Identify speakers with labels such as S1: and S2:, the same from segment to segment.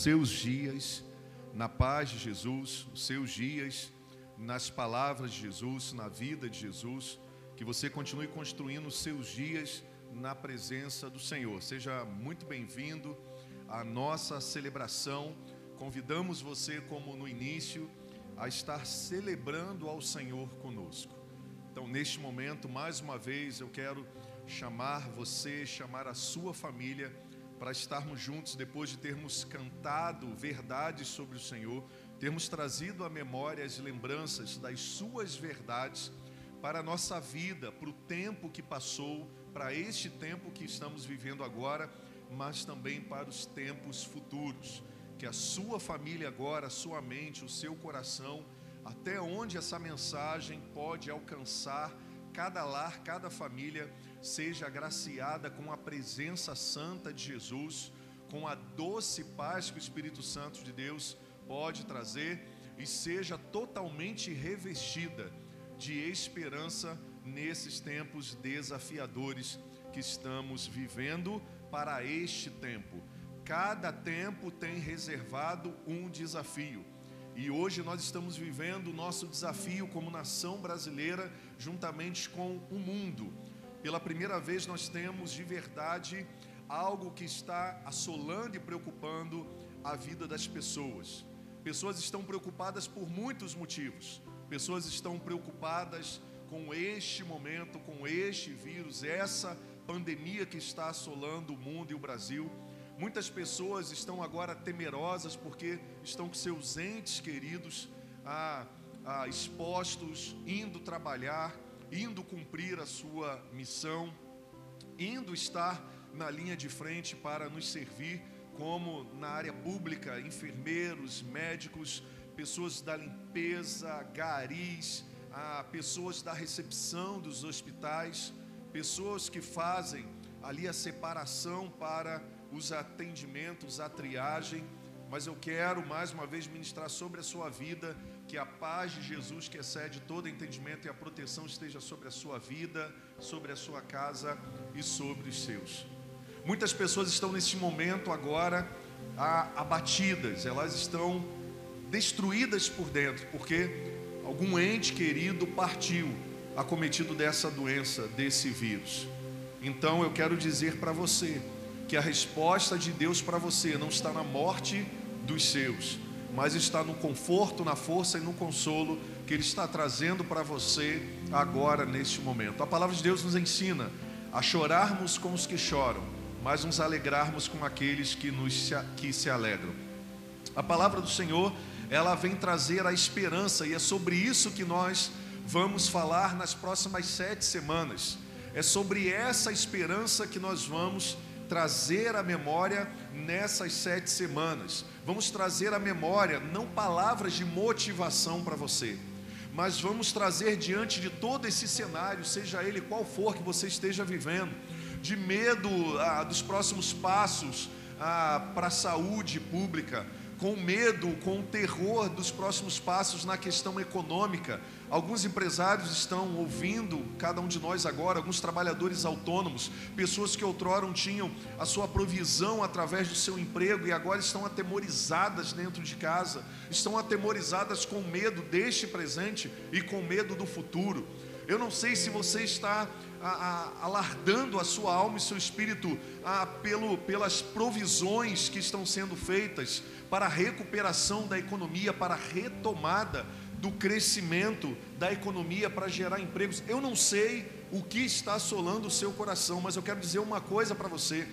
S1: seus dias na paz de Jesus, os seus dias nas palavras de Jesus, na vida de Jesus, que você continue construindo os seus dias na presença do Senhor. Seja muito bem-vindo à nossa celebração. Convidamos você, como no início, a estar celebrando ao Senhor conosco. Então, neste momento, mais uma vez, eu quero chamar você, chamar a sua família para estarmos juntos depois de termos cantado verdades sobre o Senhor, termos trazido à memória as lembranças das suas verdades para a nossa vida, para o tempo que passou, para este tempo que estamos vivendo agora, mas também para os tempos futuros. Que a sua família agora, a sua mente, o seu coração, até onde essa mensagem pode alcançar cada lar, cada família, seja agraciada com a presença santa de Jesus, com a doce paz que o Espírito Santo de Deus pode trazer e seja totalmente revestida de esperança nesses tempos desafiadores que estamos vivendo para este tempo. Cada tempo tem reservado um desafio. E hoje nós estamos vivendo o nosso desafio como nação brasileira, juntamente com o mundo. Pela primeira vez nós temos de verdade algo que está assolando e preocupando a vida das pessoas. Pessoas estão preocupadas por muitos motivos. Pessoas estão preocupadas com este momento, com este vírus, essa pandemia que está assolando o mundo e o Brasil. Muitas pessoas estão agora temerosas porque estão com seus entes queridos ah, ah, expostos, indo trabalhar indo cumprir a sua missão, indo estar na linha de frente para nos servir, como na área pública, enfermeiros, médicos, pessoas da limpeza, garis, ah, pessoas da recepção dos hospitais, pessoas que fazem ali a separação para os atendimentos, a triagem. Mas eu quero mais uma vez ministrar sobre a sua vida que a paz de Jesus, que excede todo entendimento, e a proteção esteja sobre a sua vida, sobre a sua casa e sobre os seus. Muitas pessoas estão nesse momento agora abatidas, elas estão destruídas por dentro, porque algum ente querido partiu, acometido dessa doença, desse vírus. Então eu quero dizer para você que a resposta de Deus para você não está na morte dos seus, mas está no conforto, na força e no consolo que Ele está trazendo para você agora, neste momento. A palavra de Deus nos ensina a chorarmos com os que choram, mas nos alegrarmos com aqueles que, nos, que se alegram. A palavra do Senhor, ela vem trazer a esperança, e é sobre isso que nós vamos falar nas próximas sete semanas. É sobre essa esperança que nós vamos trazer à memória nessas sete semanas. Vamos trazer à memória não palavras de motivação para você, mas vamos trazer diante de todo esse cenário, seja ele qual for que você esteja vivendo, de medo ah, dos próximos passos ah, para a saúde pública, com medo, com terror dos próximos passos na questão econômica. Alguns empresários estão ouvindo, cada um de nós agora, alguns trabalhadores autônomos, pessoas que outrora tinham a sua provisão através do seu emprego e agora estão atemorizadas dentro de casa, estão atemorizadas com medo deste presente e com medo do futuro. Eu não sei se você está a, a, alardando a sua alma e seu espírito a, pelo, pelas provisões que estão sendo feitas para a recuperação da economia, para a retomada do crescimento da economia, para gerar empregos. Eu não sei o que está assolando o seu coração, mas eu quero dizer uma coisa para você: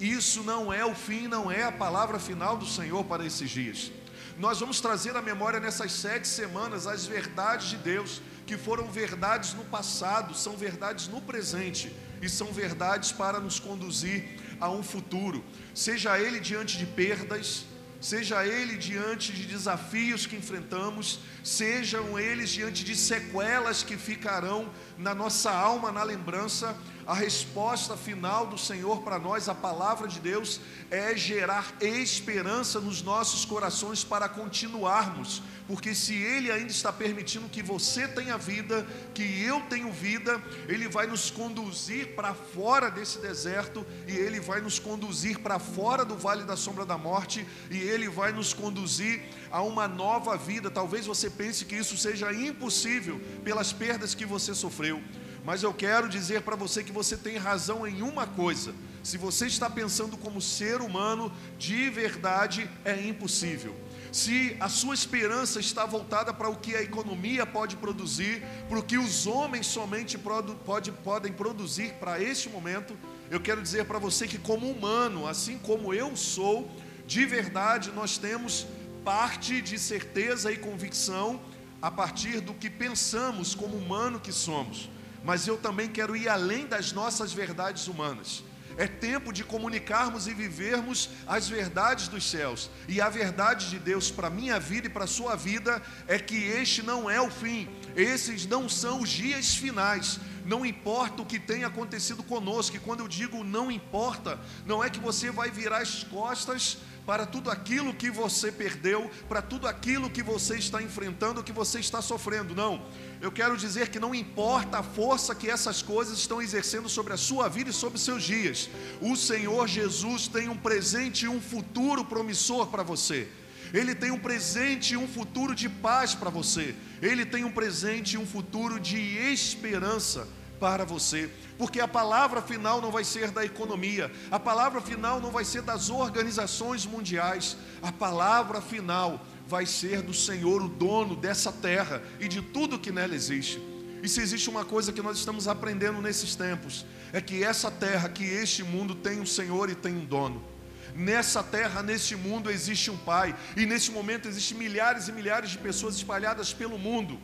S1: isso não é o fim, não é a palavra final do Senhor para esses dias. Nós vamos trazer à memória nessas sete semanas as verdades de Deus, que foram verdades no passado, são verdades no presente e são verdades para nos conduzir a um futuro, seja ele diante de perdas, seja ele diante de desafios que enfrentamos, sejam eles diante de sequelas que ficarão na nossa alma, na lembrança, a resposta final do Senhor para nós, a palavra de Deus, é gerar esperança nos nossos corações para continuarmos, porque se Ele ainda está permitindo que você tenha vida, que eu tenho vida, Ele vai nos conduzir para fora desse deserto e Ele vai nos conduzir para fora do vale da sombra da morte e Ele vai nos conduzir a uma nova vida. Talvez você pense que isso seja impossível pelas perdas que você sofreu. Mas eu quero dizer para você que você tem razão em uma coisa: se você está pensando como ser humano, de verdade é impossível. Se a sua esperança está voltada para o que a economia pode produzir, para o que os homens somente produ pode, podem produzir para este momento, eu quero dizer para você que, como humano, assim como eu sou, de verdade nós temos parte de certeza e convicção a partir do que pensamos como humano que somos mas eu também quero ir além das nossas verdades humanas. É tempo de comunicarmos e vivermos as verdades dos céus. E a verdade de Deus para minha vida e para a sua vida é que este não é o fim, esses não são os dias finais. Não importa o que tenha acontecido conosco, e quando eu digo não importa, não é que você vai virar as costas para tudo aquilo que você perdeu, para tudo aquilo que você está enfrentando, que você está sofrendo. Não eu quero dizer que não importa a força que essas coisas estão exercendo sobre a sua vida e sobre os seus dias, o Senhor Jesus tem um presente e um futuro promissor para você. Ele tem um presente e um futuro de paz para você. Ele tem um presente e um futuro de esperança para você, porque a palavra final não vai ser da economia, a palavra final não vai ser das organizações mundiais, a palavra final vai ser do Senhor, o dono dessa terra e de tudo que nela existe. E se existe uma coisa que nós estamos aprendendo nesses tempos, é que essa terra, que este mundo tem um Senhor e tem um dono. Nessa terra, nesse mundo existe um Pai, e nesse momento existem milhares e milhares de pessoas espalhadas pelo mundo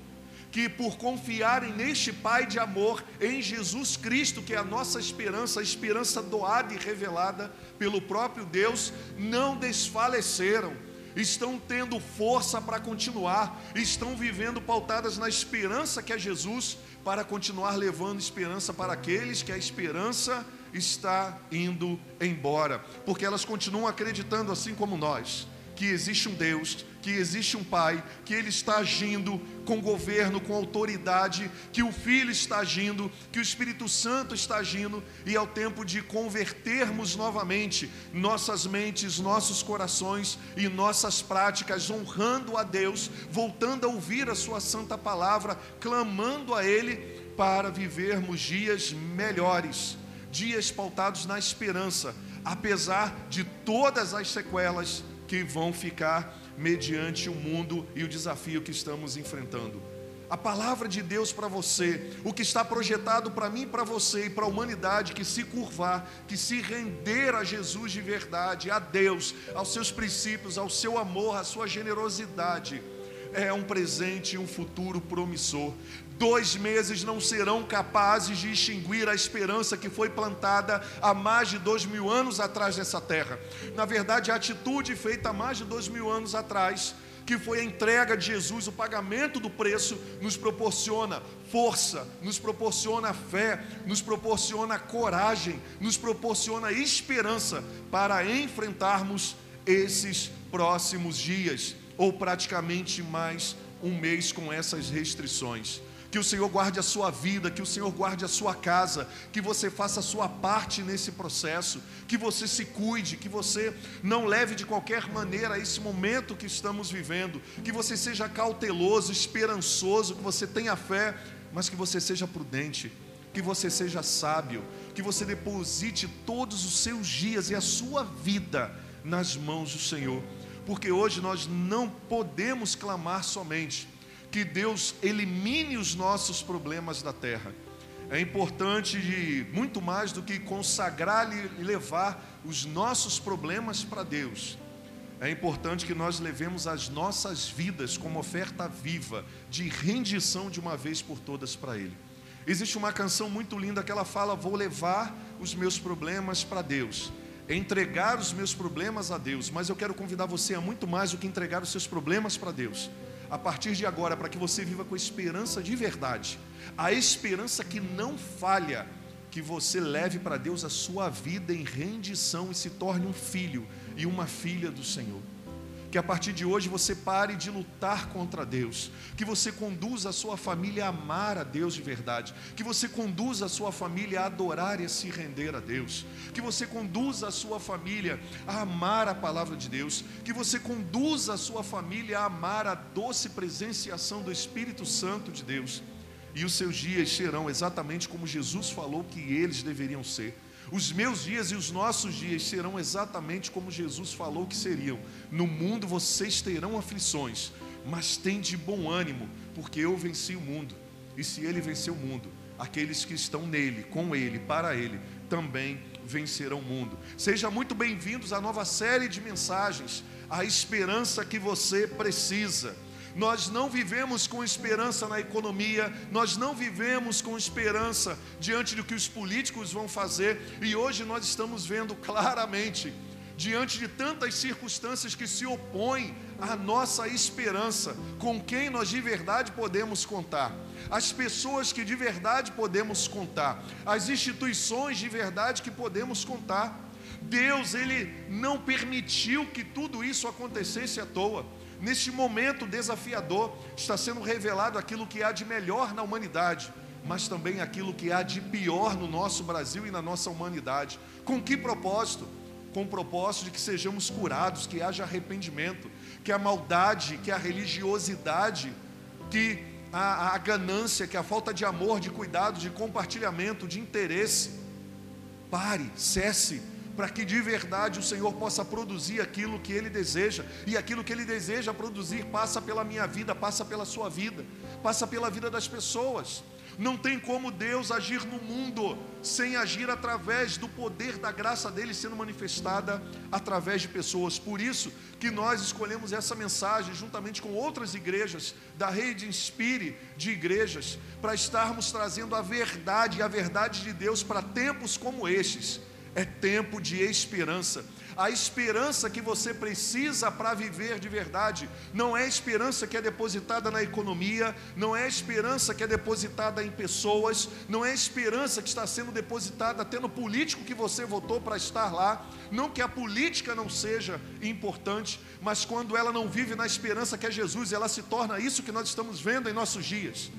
S1: que por confiarem neste Pai de amor, em Jesus Cristo, que é a nossa esperança, a esperança doada e revelada pelo próprio Deus, não desfaleceram, estão tendo força para continuar, estão vivendo pautadas na esperança que é Jesus, para continuar levando esperança para aqueles que a esperança está indo embora, porque elas continuam acreditando assim como nós que existe um Deus, que existe um Pai, que Ele está agindo com governo, com autoridade, que o Filho está agindo, que o Espírito Santo está agindo, e é o tempo de convertermos novamente nossas mentes, nossos corações e nossas práticas, honrando a Deus, voltando a ouvir a Sua santa palavra, clamando a Ele para vivermos dias melhores, dias pautados na esperança, apesar de todas as sequelas que vão ficar mediante o mundo e o desafio que estamos enfrentando. A palavra de Deus para você, o que está projetado para mim, para você e para a humanidade que se curvar, que se render a Jesus de verdade, a Deus, aos seus princípios, ao seu amor, à sua generosidade é um presente e um futuro promissor. Dois meses não serão capazes de extinguir a esperança que foi plantada há mais de dois mil anos atrás nessa terra. Na verdade, a atitude feita há mais de dois mil anos atrás, que foi a entrega de Jesus, o pagamento do preço, nos proporciona força, nos proporciona fé, nos proporciona coragem, nos proporciona esperança para enfrentarmos esses próximos dias ou praticamente mais um mês com essas restrições. Que o Senhor guarde a sua vida, que o Senhor guarde a sua casa, que você faça a sua parte nesse processo, que você se cuide, que você não leve de qualquer maneira esse momento que estamos vivendo, que você seja cauteloso, esperançoso, que você tenha fé, mas que você seja prudente, que você seja sábio, que você deposite todos os seus dias e a sua vida nas mãos do Senhor porque hoje nós não podemos clamar somente que Deus elimine os nossos problemas da terra. É importante de, muito mais do que consagrar e levar os nossos problemas para Deus. É importante que nós levemos as nossas vidas como oferta viva, de rendição de uma vez por todas para Ele. Existe uma canção muito linda que ela fala: Vou levar os meus problemas para Deus entregar os meus problemas a Deus, mas eu quero convidar você a muito mais do que entregar os seus problemas para Deus. A partir de agora, para que você viva com esperança de verdade, a esperança que não falha, que você leve para Deus a sua vida em rendição e se torne um filho e uma filha do Senhor. Que a partir de hoje você pare de lutar contra Deus, que você conduza a sua família a amar a Deus de verdade, que você conduza a sua família a adorar e a se render a Deus, que você conduza a sua família a amar a palavra de Deus, que você conduza a sua família a amar a doce presença e ação do Espírito Santo de Deus. E os seus dias serão exatamente como Jesus falou que eles deveriam ser os meus dias e os nossos dias serão exatamente como Jesus falou que seriam. No mundo vocês terão aflições, mas tem de bom ânimo, porque eu venci o mundo. E se ele venceu o mundo, aqueles que estão nele, com ele, para ele, também vencerão o mundo. Sejam muito bem-vindos à nova série de mensagens, a esperança que você precisa. Nós não vivemos com esperança na economia, nós não vivemos com esperança diante do que os políticos vão fazer, e hoje nós estamos vendo claramente, diante de tantas circunstâncias que se opõem à nossa esperança, com quem nós de verdade podemos contar, as pessoas que de verdade podemos contar, as instituições de verdade que podemos contar. Deus, Ele não permitiu que tudo isso acontecesse à toa. Neste momento desafiador, está sendo revelado aquilo que há de melhor na humanidade, mas também aquilo que há de pior no nosso Brasil e na nossa humanidade. Com que propósito? Com o propósito de que sejamos curados, que haja arrependimento, que a maldade, que a religiosidade, que a, a ganância, que a falta de amor, de cuidado, de compartilhamento, de interesse, pare, cesse para que de verdade o Senhor possa produzir aquilo que Ele deseja, e aquilo que Ele deseja produzir passa pela minha vida, passa pela sua vida, passa pela vida das pessoas. Não tem como Deus agir no mundo sem agir através do poder da graça dele sendo manifestada através de pessoas. Por isso que nós escolhemos essa mensagem juntamente com outras igrejas da rede Inspire de igrejas para estarmos trazendo a verdade e a verdade de Deus para tempos como estes é tempo de esperança. A esperança que você precisa para viver de verdade não é esperança que é depositada na economia, não é esperança que é depositada em pessoas, não é esperança que está sendo depositada até no político que você votou para estar lá. Não que a política não seja importante, mas quando ela não vive na esperança que é Jesus, ela se torna isso que nós estamos vendo em nossos dias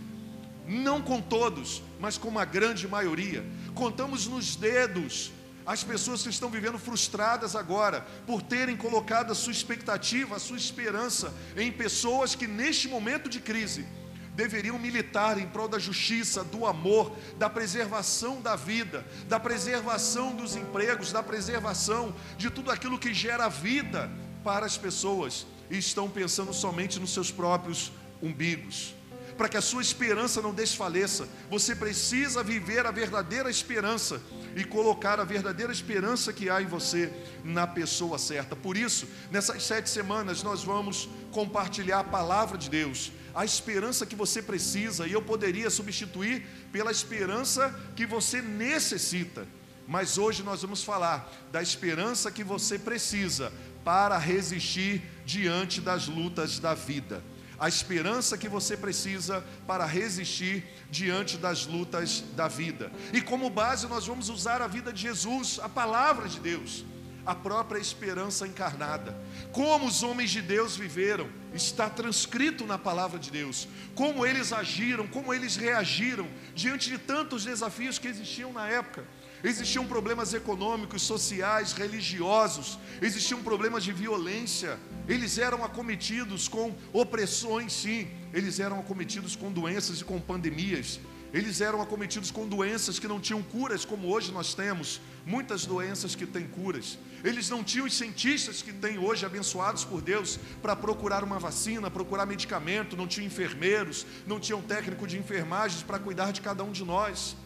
S1: não com todos, mas com uma grande maioria. Contamos nos dedos as pessoas que estão vivendo frustradas agora, por terem colocado a sua expectativa, a sua esperança em pessoas que neste momento de crise deveriam militar em prol da justiça, do amor, da preservação da vida, da preservação dos empregos, da preservação de tudo aquilo que gera vida para as pessoas e estão pensando somente nos seus próprios umbigos para que a sua esperança não desfaleça, você precisa viver a verdadeira esperança e colocar a verdadeira esperança que há em você na pessoa certa. Por isso, nessas sete semanas, nós vamos compartilhar a palavra de Deus, a esperança que você precisa, e eu poderia substituir pela esperança que você necessita. Mas hoje nós vamos falar da esperança que você precisa para resistir diante das lutas da vida a esperança que você precisa para resistir diante das lutas da vida. E como base, nós vamos usar a vida de Jesus, a palavra de Deus, a própria esperança encarnada. Como os homens de Deus viveram, está transcrito na palavra de Deus. Como eles agiram, como eles reagiram diante de tantos desafios que existiam na época. Existiam problemas econômicos, sociais, religiosos, existiam problemas de violência. Eles eram acometidos com opressões, sim. Eles eram acometidos com doenças e com pandemias. Eles eram acometidos com doenças que não tinham curas, como hoje nós temos, muitas doenças que têm curas. Eles não tinham os cientistas que têm hoje, abençoados por Deus, para procurar uma vacina, procurar medicamento, não tinham enfermeiros, não tinham técnico de enfermagem para cuidar de cada um de nós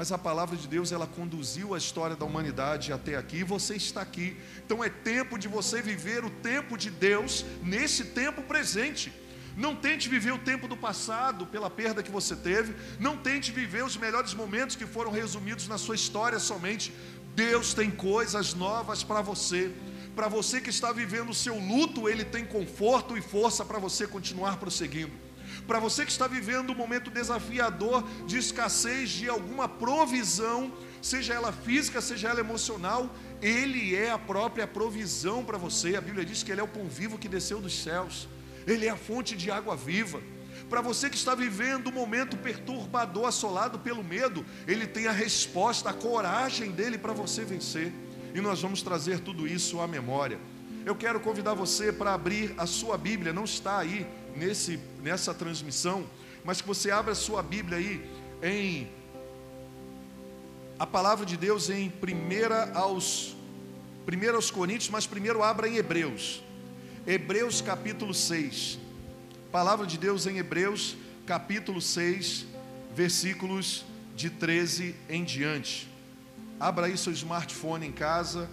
S1: mas a palavra de Deus ela conduziu a história da humanidade até aqui e você está aqui. Então é tempo de você viver o tempo de Deus nesse tempo presente. Não tente viver o tempo do passado pela perda que você teve, não tente viver os melhores momentos que foram resumidos na sua história somente. Deus tem coisas novas para você. Para você que está vivendo o seu luto, ele tem conforto e força para você continuar prosseguindo. Para você que está vivendo um momento desafiador de escassez de alguma provisão, seja ela física, seja ela emocional, Ele é a própria provisão para você. A Bíblia diz que Ele é o pão vivo que desceu dos céus, Ele é a fonte de água viva. Para você que está vivendo um momento perturbador, assolado pelo medo, Ele tem a resposta, a coragem dele para você vencer. E nós vamos trazer tudo isso à memória. Eu quero convidar você para abrir a sua Bíblia, não está aí nesse, nessa transmissão, mas que você abra a sua Bíblia aí em a palavra de Deus em 1 aos, 1 aos Coríntios, mas primeiro abra em Hebreus. Hebreus capítulo 6. Palavra de Deus em Hebreus, capítulo 6, versículos de 13 em diante. Abra aí seu smartphone em casa,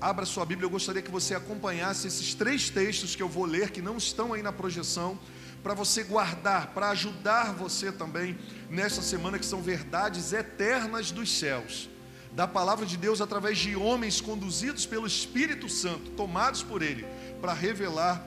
S1: abra sua Bíblia. Eu gostaria que você acompanhasse esses três textos que eu vou ler, que não estão aí na projeção, para você guardar, para ajudar você também nessa semana, que são verdades eternas dos céus, da palavra de Deus através de homens conduzidos pelo Espírito Santo, tomados por Ele, para revelar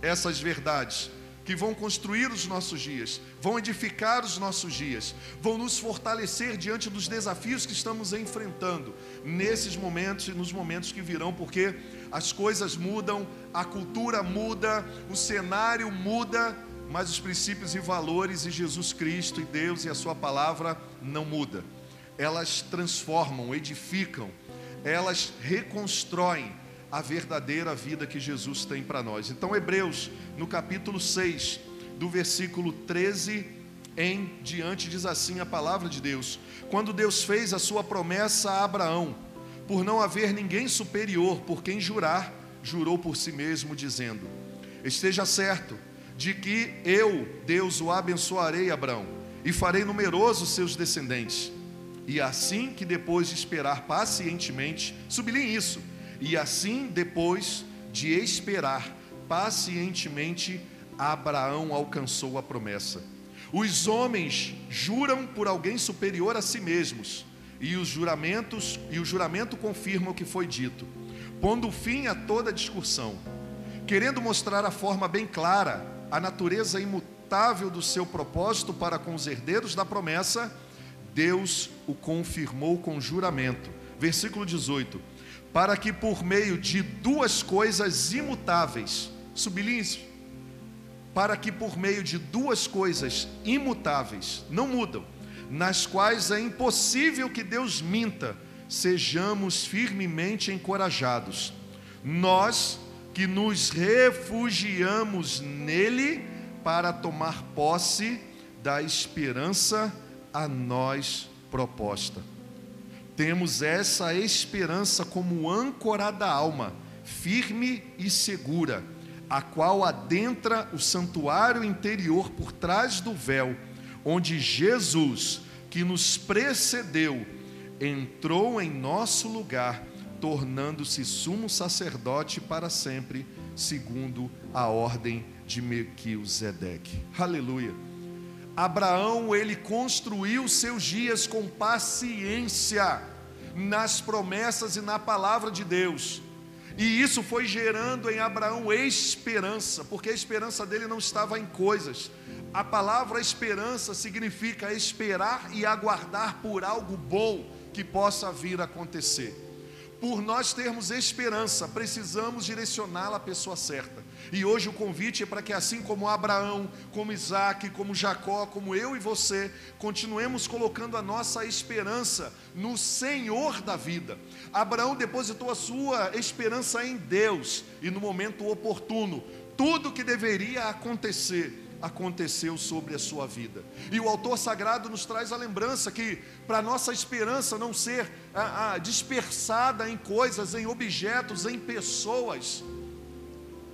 S1: essas verdades que vão construir os nossos dias, vão edificar os nossos dias, vão nos fortalecer diante dos desafios que estamos enfrentando nesses momentos e nos momentos que virão, porque as coisas mudam, a cultura muda, o cenário muda, mas os princípios e valores e Jesus Cristo e Deus e a sua palavra não muda. Elas transformam, edificam, elas reconstroem a verdadeira vida que Jesus tem para nós. Então, Hebreus, no capítulo 6, do versículo 13 em diante, diz assim a palavra de Deus: Quando Deus fez a sua promessa a Abraão, por não haver ninguém superior por quem jurar, jurou por si mesmo, dizendo: Esteja certo de que eu, Deus, o abençoarei, Abraão, e farei numerosos seus descendentes. E assim que depois de esperar pacientemente, sublinhe isso e assim, depois de esperar pacientemente, Abraão alcançou a promessa. Os homens juram por alguém superior a si mesmos, e os juramentos e o juramento confirma o que foi dito, pondo fim a toda discussão, querendo mostrar a forma bem clara, a natureza imutável do seu propósito para com os herdeiros da promessa, Deus o confirmou com juramento. Versículo 18 para que por meio de duas coisas imutáveis, sublinhe para que por meio de duas coisas imutáveis, não mudam, nas quais é impossível que Deus minta, sejamos firmemente encorajados. Nós que nos refugiamos nele para tomar posse da esperança a nós proposta. Temos essa esperança como âncora da alma, firme e segura, a qual adentra o santuário interior por trás do véu, onde Jesus, que nos precedeu, entrou em nosso lugar, tornando-se sumo sacerdote para sempre, segundo a ordem de Melquisedeque. Aleluia. Abraão, ele construiu seus dias com paciência nas promessas e na palavra de Deus. E isso foi gerando em Abraão esperança, porque a esperança dele não estava em coisas. A palavra esperança significa esperar e aguardar por algo bom que possa vir a acontecer. Por nós termos esperança, precisamos direcioná-la à pessoa certa. E hoje o convite é para que, assim como Abraão, como Isaac, como Jacó, como eu e você, continuemos colocando a nossa esperança no Senhor da vida. Abraão depositou a sua esperança em Deus e no momento oportuno, tudo que deveria acontecer aconteceu sobre a sua vida. E o autor sagrado nos traz a lembrança que, para nossa esperança não ser ah, ah, dispersada em coisas, em objetos, em pessoas,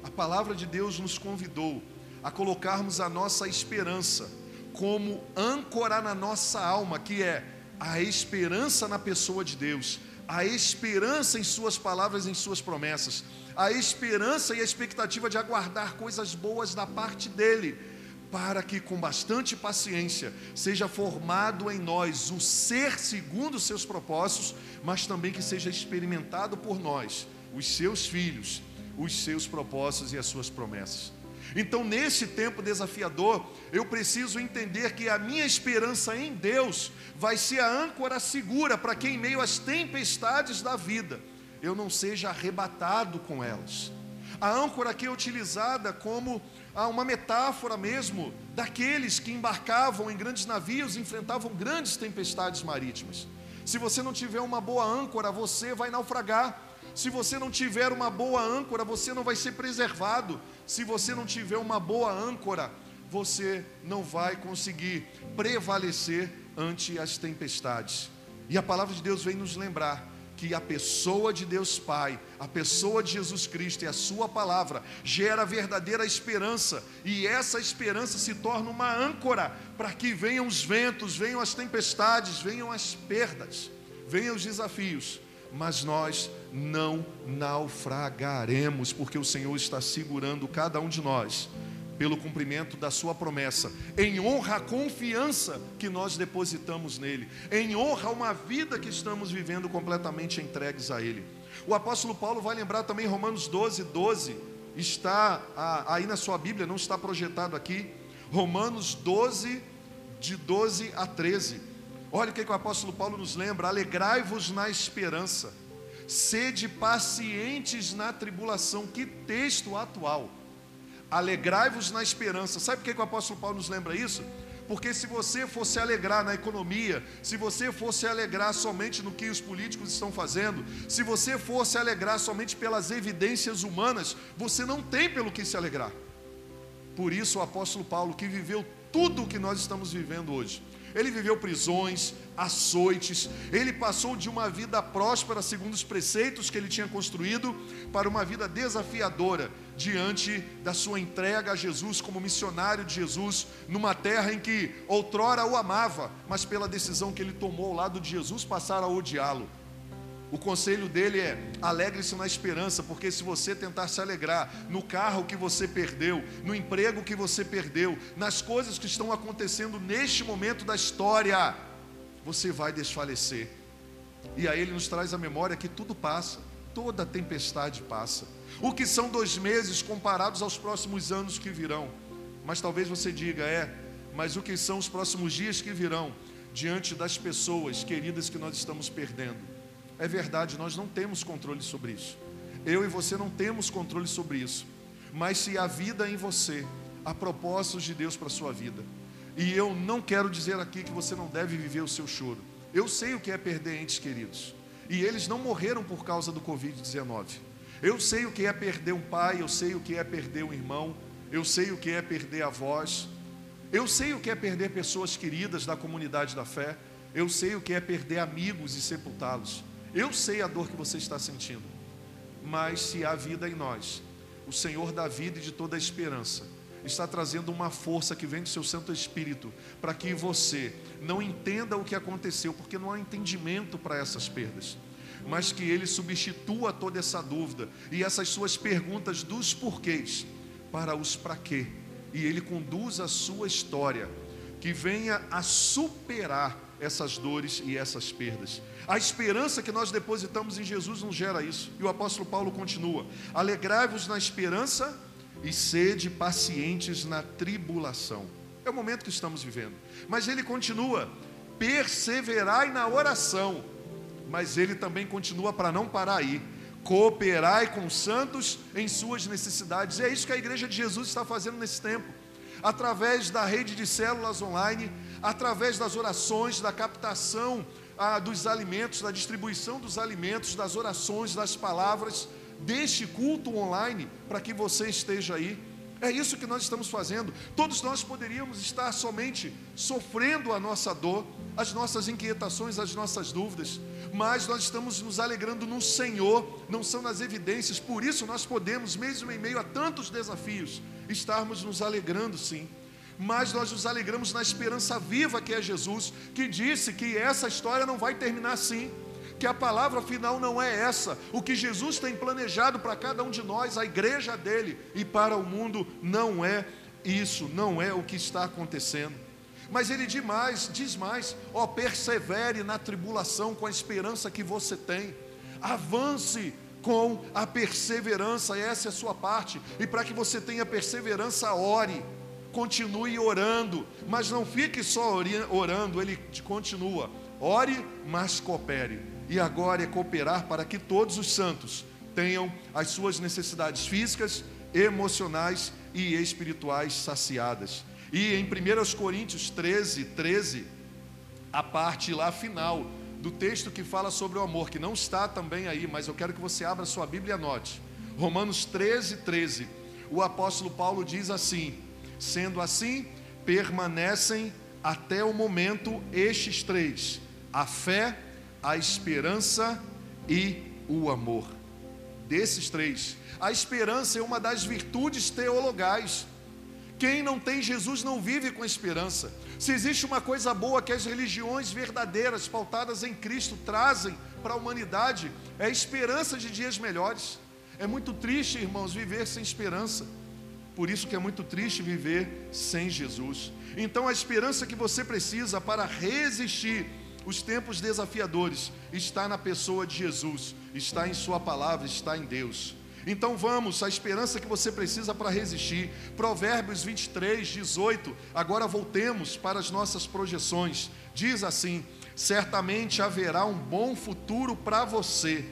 S1: a palavra de Deus nos convidou a colocarmos a nossa esperança como âncora na nossa alma, que é a esperança na pessoa de Deus, a esperança em Suas palavras, em Suas promessas, a esperança e a expectativa de aguardar coisas boas da parte dEle, para que com bastante paciência seja formado em nós o ser segundo os seus propósitos, mas também que seja experimentado por nós, os seus filhos, os seus propósitos e as suas promessas. Então, nesse tempo desafiador, eu preciso entender que a minha esperança em Deus vai ser a âncora segura para que, em meio às tempestades da vida, eu não seja arrebatado com elas. A âncora aqui é utilizada como uma metáfora mesmo daqueles que embarcavam em grandes navios e enfrentavam grandes tempestades marítimas. Se você não tiver uma boa âncora, você vai naufragar. Se você não tiver uma boa âncora, você não vai ser preservado. Se você não tiver uma boa âncora, você não vai conseguir prevalecer ante as tempestades. E a palavra de Deus vem nos lembrar que a pessoa de Deus Pai, a pessoa de Jesus Cristo e a Sua palavra gera verdadeira esperança, e essa esperança se torna uma âncora para que venham os ventos, venham as tempestades, venham as perdas, venham os desafios, mas nós não naufragaremos, porque o Senhor está segurando cada um de nós pelo cumprimento da sua promessa, em honra a confiança que nós depositamos nele, em honra a uma vida que estamos vivendo completamente entregues a ele. O apóstolo Paulo vai lembrar também Romanos 12, 12, está aí na sua Bíblia, não está projetado aqui, Romanos 12, de 12 a 13. Olha o que, que o apóstolo Paulo nos lembra: alegrai-vos na esperança, sede pacientes na tribulação. Que texto atual! Alegrai-vos na esperança. Sabe por que, que o apóstolo Paulo nos lembra isso? Porque se você fosse alegrar na economia, se você fosse alegrar somente no que os políticos estão fazendo, se você fosse alegrar somente pelas evidências humanas, você não tem pelo que se alegrar. Por isso o apóstolo Paulo, que viveu tudo o que nós estamos vivendo hoje, ele viveu prisões, açoites, ele passou de uma vida próspera, segundo os preceitos que ele tinha construído, para uma vida desafiadora, diante da sua entrega a Jesus como missionário de Jesus, numa terra em que outrora o amava, mas pela decisão que ele tomou ao lado de Jesus, passaram a odiá-lo. O conselho dele é: alegre-se na esperança, porque se você tentar se alegrar no carro que você perdeu, no emprego que você perdeu, nas coisas que estão acontecendo neste momento da história, você vai desfalecer. E aí ele nos traz a memória que tudo passa, toda tempestade passa. O que são dois meses comparados aos próximos anos que virão? Mas talvez você diga: é, mas o que são os próximos dias que virão diante das pessoas queridas que nós estamos perdendo? É verdade, nós não temos controle sobre isso. Eu e você não temos controle sobre isso. Mas se há vida em você, há propósitos de Deus para a sua vida. E eu não quero dizer aqui que você não deve viver o seu choro. Eu sei o que é perder entes queridos. E eles não morreram por causa do Covid-19. Eu sei o que é perder um pai, eu sei o que é perder um irmão, eu sei o que é perder avós, eu sei o que é perder pessoas queridas da comunidade da fé, eu sei o que é perder amigos e sepultá-los. Eu sei a dor que você está sentindo, mas se há vida em nós, o Senhor da vida e de toda a esperança está trazendo uma força que vem do seu Santo Espírito para que você não entenda o que aconteceu, porque não há entendimento para essas perdas, mas que Ele substitua toda essa dúvida e essas suas perguntas dos porquês para os para quê, e Ele conduz a sua história que venha a superar essas dores e essas perdas. A esperança que nós depositamos em Jesus não gera isso. E o apóstolo Paulo continua: Alegrai-vos na esperança e sede pacientes na tribulação. É o momento que estamos vivendo. Mas ele continua: perseverai na oração. Mas ele também continua para não parar aí. Cooperai com os santos em suas necessidades. E é isso que a igreja de Jesus está fazendo nesse tempo. Através da rede de células online, através das orações, da captação ah, dos alimentos, da distribuição dos alimentos, das orações, das palavras, deste culto online, para que você esteja aí. É isso que nós estamos fazendo. Todos nós poderíamos estar somente sofrendo a nossa dor, as nossas inquietações, as nossas dúvidas, mas nós estamos nos alegrando no Senhor, não são nas evidências, por isso nós podemos, mesmo em meio a tantos desafios, estarmos nos alegrando sim mas nós nos alegramos na esperança viva que é Jesus, que disse que essa história não vai terminar assim, que a palavra final não é essa. O que Jesus tem planejado para cada um de nós, a igreja dele e para o mundo, não é isso, não é o que está acontecendo. Mas ele diz mais, diz mais, ó, persevere na tribulação com a esperança que você tem, avance com a perseverança, essa é a sua parte. E para que você tenha perseverança, ore, continue orando, mas não fique só orando, ele continua. Ore, mas coopere. E agora é cooperar para que todos os santos tenham as suas necessidades físicas, emocionais e espirituais saciadas. E em 1 Coríntios 13, 13, a parte lá final do texto que fala sobre o amor, que não está também aí, mas eu quero que você abra sua Bíblia e anote. Romanos 13, 13. O apóstolo Paulo diz assim: Sendo assim, permanecem até o momento estes três: a fé, a esperança e o amor. Desses três, a esperança é uma das virtudes teologais. Quem não tem Jesus não vive com esperança. Se existe uma coisa boa que as religiões verdadeiras, pautadas em Cristo, trazem para a humanidade, é a esperança de dias melhores. É muito triste, irmãos, viver sem esperança. Por isso que é muito triste viver sem Jesus. Então a esperança que você precisa para resistir os tempos desafiadores está na pessoa de Jesus, está em Sua palavra, está em Deus. Então vamos, a esperança que você precisa para resistir. Provérbios 23, 18. Agora voltemos para as nossas projeções. Diz assim: Certamente haverá um bom futuro para você,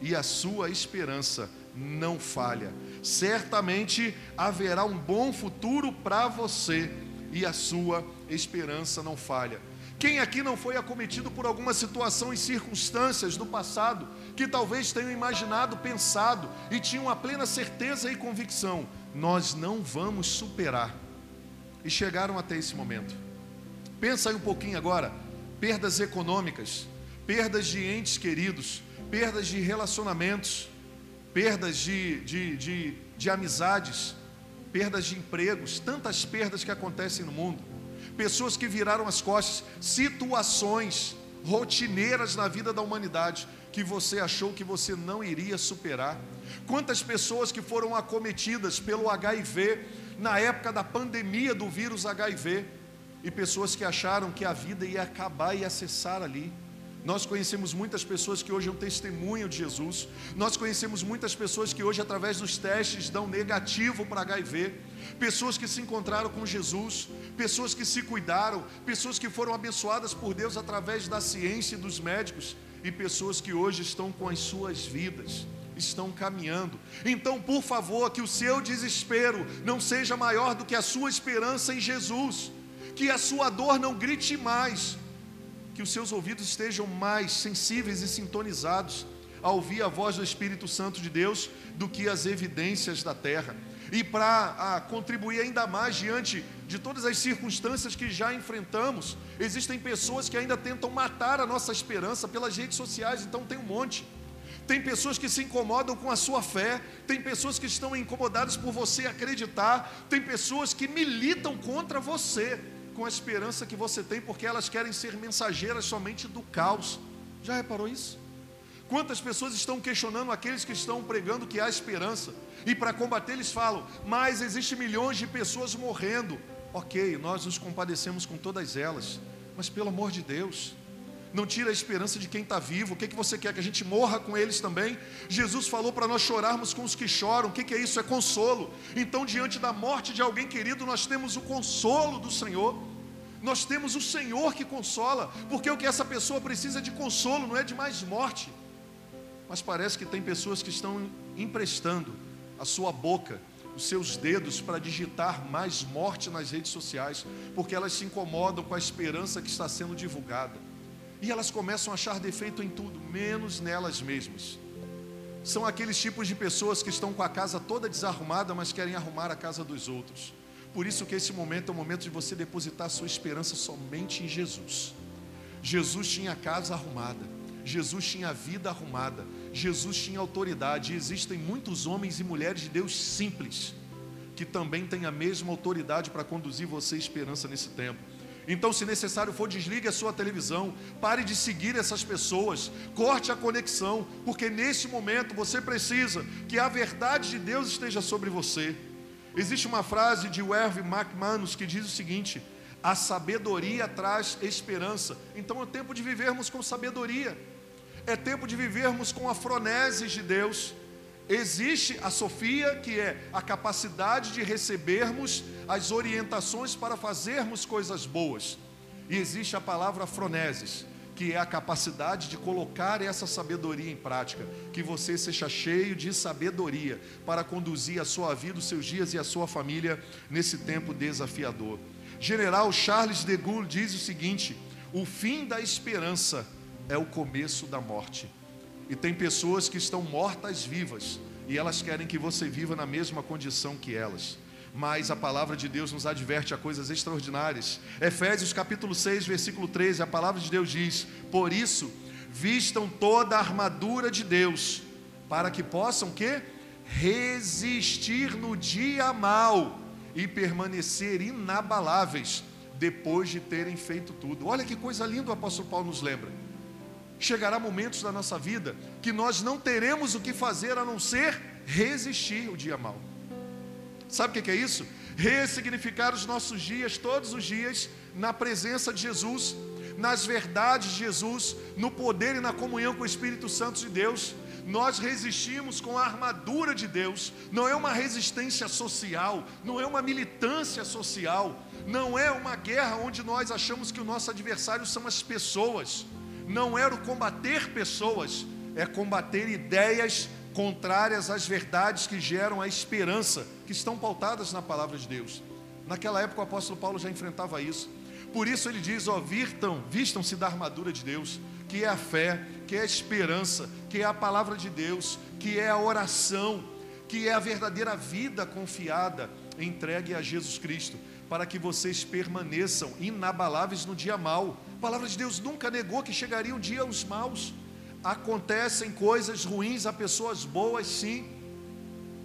S1: e a sua esperança não falha. Certamente haverá um bom futuro para você, e a sua esperança não falha. Quem aqui não foi acometido por alguma situação e circunstâncias do passado que talvez tenham imaginado, pensado e tinham a plena certeza e convicção, nós não vamos superar. E chegaram até esse momento. Pensa aí um pouquinho agora: perdas econômicas, perdas de entes queridos, perdas de relacionamentos, perdas de, de, de, de amizades, perdas de empregos, tantas perdas que acontecem no mundo pessoas que viraram as costas, situações rotineiras na vida da humanidade que você achou que você não iria superar. Quantas pessoas que foram acometidas pelo HIV na época da pandemia do vírus HIV e pessoas que acharam que a vida ia acabar e ia cessar ali. Nós conhecemos muitas pessoas que hoje é um testemunho de Jesus. Nós conhecemos muitas pessoas que hoje, através dos testes, dão negativo para HIV. Pessoas que se encontraram com Jesus, pessoas que se cuidaram, pessoas que foram abençoadas por Deus através da ciência e dos médicos, e pessoas que hoje estão com as suas vidas, estão caminhando. Então, por favor, que o seu desespero não seja maior do que a sua esperança em Jesus, que a sua dor não grite mais que os seus ouvidos estejam mais sensíveis e sintonizados a ouvir a voz do Espírito Santo de Deus do que as evidências da terra. E para contribuir ainda mais diante de todas as circunstâncias que já enfrentamos, existem pessoas que ainda tentam matar a nossa esperança pelas redes sociais, então tem um monte. Tem pessoas que se incomodam com a sua fé, tem pessoas que estão incomodadas por você acreditar, tem pessoas que militam contra você com a esperança que você tem, porque elas querem ser mensageiras somente do caos. Já reparou isso? Quantas pessoas estão questionando aqueles que estão pregando que há esperança? E para combater eles falam, mas existe milhões de pessoas morrendo. Ok, nós nos compadecemos com todas elas, mas pelo amor de Deus, não tira a esperança de quem está vivo. O que, que você quer? Que a gente morra com eles também? Jesus falou para nós chorarmos com os que choram. O que, que é isso? É consolo. Então, diante da morte de alguém querido, nós temos o consolo do Senhor. Nós temos o Senhor que consola, porque o que essa pessoa precisa de consolo não é de mais morte. Mas parece que tem pessoas que estão emprestando a sua boca, os seus dedos para digitar mais morte nas redes sociais, porque elas se incomodam com a esperança que está sendo divulgada. E elas começam a achar defeito em tudo, menos nelas mesmas. São aqueles tipos de pessoas que estão com a casa toda desarrumada, mas querem arrumar a casa dos outros. Por isso que esse momento é o momento de você depositar sua esperança somente em Jesus. Jesus tinha a casa arrumada, Jesus tinha a vida arrumada, Jesus tinha autoridade. E existem muitos homens e mulheres de Deus simples que também têm a mesma autoridade para conduzir você esperança nesse tempo. Então, se necessário for, desligue a sua televisão, pare de seguir essas pessoas, corte a conexão, porque nesse momento você precisa que a verdade de Deus esteja sobre você. Existe uma frase de Werv McManus que diz o seguinte: a sabedoria traz esperança. Então é tempo de vivermos com sabedoria. É tempo de vivermos com a froneses de Deus. Existe a Sofia, que é a capacidade de recebermos as orientações para fazermos coisas boas. E existe a palavra froneses, que é a capacidade de colocar essa sabedoria em prática, que você seja cheio de sabedoria para conduzir a sua vida, os seus dias e a sua família nesse tempo desafiador. General Charles de Gaulle diz o seguinte: o fim da esperança é o começo da morte. E tem pessoas que estão mortas vivas e elas querem que você viva na mesma condição que elas. Mas a palavra de Deus nos adverte a coisas extraordinárias. Efésios capítulo 6, versículo 13, a palavra de Deus diz: "Por isso, vistam toda a armadura de Deus, para que possam que resistir no dia mal e permanecer inabaláveis depois de terem feito tudo". Olha que coisa linda o apóstolo Paulo nos lembra chegará momentos da nossa vida que nós não teremos o que fazer a não ser resistir o dia mal. Sabe o que é isso? Ressignificar os nossos dias, todos os dias, na presença de Jesus, nas verdades de Jesus, no poder e na comunhão com o Espírito Santo de Deus. Nós resistimos com a armadura de Deus, não é uma resistência social, não é uma militância social, não é uma guerra onde nós achamos que o nosso adversário são as pessoas não era o combater pessoas, é combater ideias contrárias às verdades que geram a esperança, que estão pautadas na palavra de Deus. Naquela época o apóstolo Paulo já enfrentava isso. Por isso ele diz: ó, vistam-se da armadura de Deus, que é a fé, que é a esperança, que é a palavra de Deus, que é a oração, que é a verdadeira vida confiada, entregue a Jesus Cristo, para que vocês permaneçam inabaláveis no dia mal palavra de Deus nunca negou que chegaria um dia os maus. Acontecem coisas ruins a pessoas boas, sim.